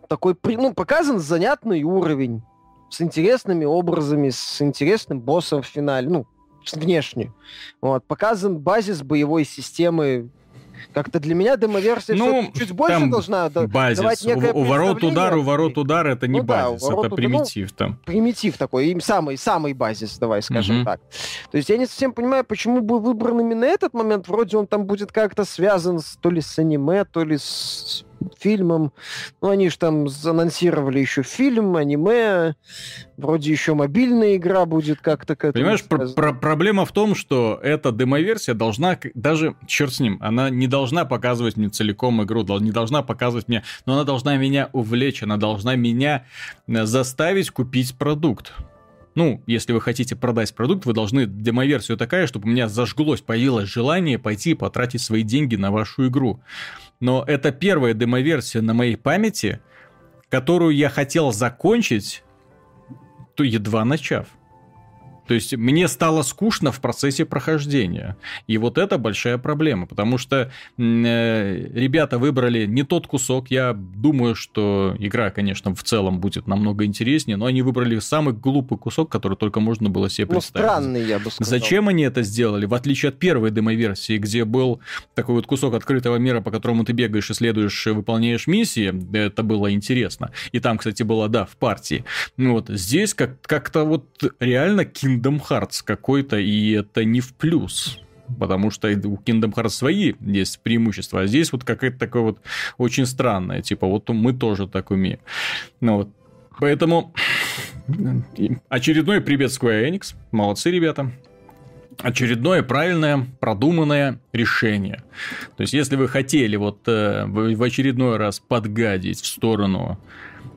Такой, ну, показан занятный уровень с интересными образами, с интересным боссом в финале, ну, внешне. Вот. Показан базис боевой системы Как-то для меня демо-версия Ну, чуть больше там должна да- давать Базис. некое У, у ворот удар, у ворот удар это не Ну да, базис, ворот это удар, ну, примитив там. примитив такой, им самый, самый базис, давай скажем Мгм. так. То есть я не совсем понимаю, почему был выбран именно этот момент. Вроде он там будет как-то связан с, то ли с аниме, то ли с фильмом. Ну, они же там анонсировали еще фильм, аниме. Вроде еще мобильная игра будет как-то к этому Понимаешь, пр- связана. пр- проблема в том, что эта демоверсия должна, даже, черт с ним, она не должна показывать мне целиком игру, не должна показывать мне, но она должна меня увлечь, она должна меня э, заставить купить продукт. Ну, если вы хотите продать продукт, вы должны демоверсию такая, чтобы у меня зажглось, появилось желание пойти и потратить свои деньги на вашу игру. Но это первая демоверсия на моей памяти, которую я хотел закончить, то едва начав. То есть мне стало скучно в процессе прохождения. И вот это большая проблема, потому что э, ребята выбрали не тот кусок. Я думаю, что игра, конечно, в целом будет намного интереснее, но они выбрали самый глупый кусок, который только можно было себе Ну, представить. странный, я бы сказал. Зачем они это сделали? В отличие от первой демо-версии, где был такой вот кусок открытого мира, по которому ты бегаешь, исследуешь, выполняешь миссии, это было интересно. И там, кстати, было, да, в партии. Ну вот здесь как- как-то вот реально Kingdom Hearts какой-то, и это не в плюс. Потому что у Kingdom Hearts свои есть преимущества, а здесь вот какое-то такое вот очень странное, типа вот мы тоже так умеем. Ну вот, поэтому очередной привет Square Enix, молодцы ребята. Очередное правильное, продуманное решение. То есть, если вы хотели вот э, в очередной раз подгадить в сторону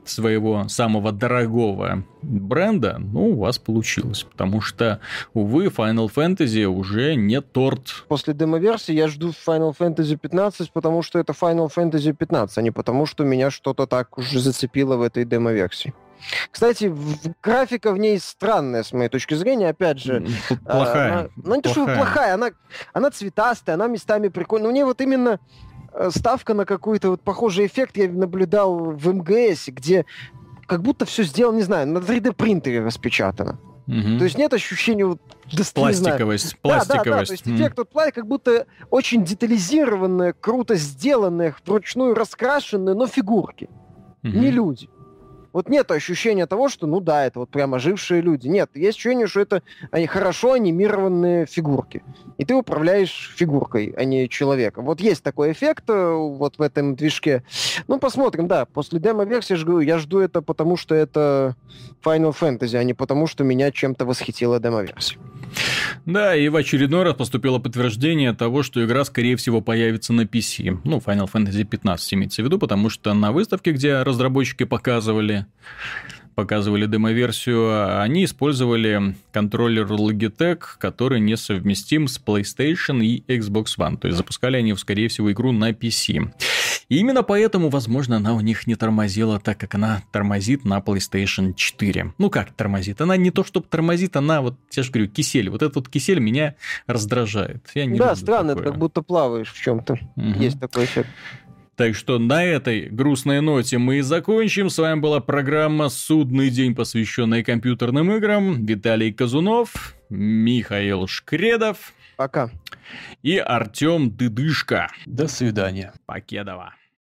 своего самого дорогого бренда, ну, у вас получилось. Потому что, увы, Final Fantasy уже не торт. После демо-версии я жду Final Fantasy 15, потому что это Final Fantasy 15, а не потому, что меня что-то так уже зацепило в этой демо-версии. Кстати, графика в ней странная, с моей точки зрения. Опять же, а, Плохая. Она, ну, не то, что Плохая. она, она цветастая, она местами прикольная. У нее вот именно ставка на какой-то вот похожий эффект я наблюдал в МГС, где как будто все сделано, не знаю, на 3D принтере распечатано. Мгм. То есть нет ощущения вот, да, знаю, Пластиковость. да, да, да, Пластиковость. то есть М. эффект вот платья как будто очень детализированные, круто сделанные, вручную раскрашенные, но фигурки, Мгм. не люди. Вот нет ощущения того, что, ну да, это вот прям ожившие люди. Нет, есть ощущение, что это они хорошо анимированные фигурки. И ты управляешь фигуркой, а не человеком. Вот есть такой эффект э, вот в этом движке. Ну, посмотрим, да. После демо-версии, я же говорю, я жду это потому, что это Final Fantasy, а не потому, что меня чем-то восхитила демо-версия. Да, и в очередной раз поступило подтверждение того, что игра, скорее всего, появится на PC. Ну, Final Fantasy 15 имеется в виду, потому что на выставке, где разработчики показывали показывали демо-версию, они использовали контроллер Logitech, который несовместим с PlayStation и Xbox One. То есть запускали они, скорее всего, игру на PC. И именно поэтому, возможно, она у них не тормозила так, как она тормозит на PlayStation 4. Ну как тормозит? Она не то, чтобы тормозит, она вот, я же говорю, кисель. Вот этот вот кисель меня раздражает. Я не да, странно, это такое. как будто плаваешь в чем-то. Мгм. Есть такой эффект. Так что на этой грустной ноте мы и закончим. С вами была программа «Судный день», посвященная компьютерным играм. Виталий Казунов, Михаил Шкредов Пока. и Артем Дыдышко. До свидания. Покедова.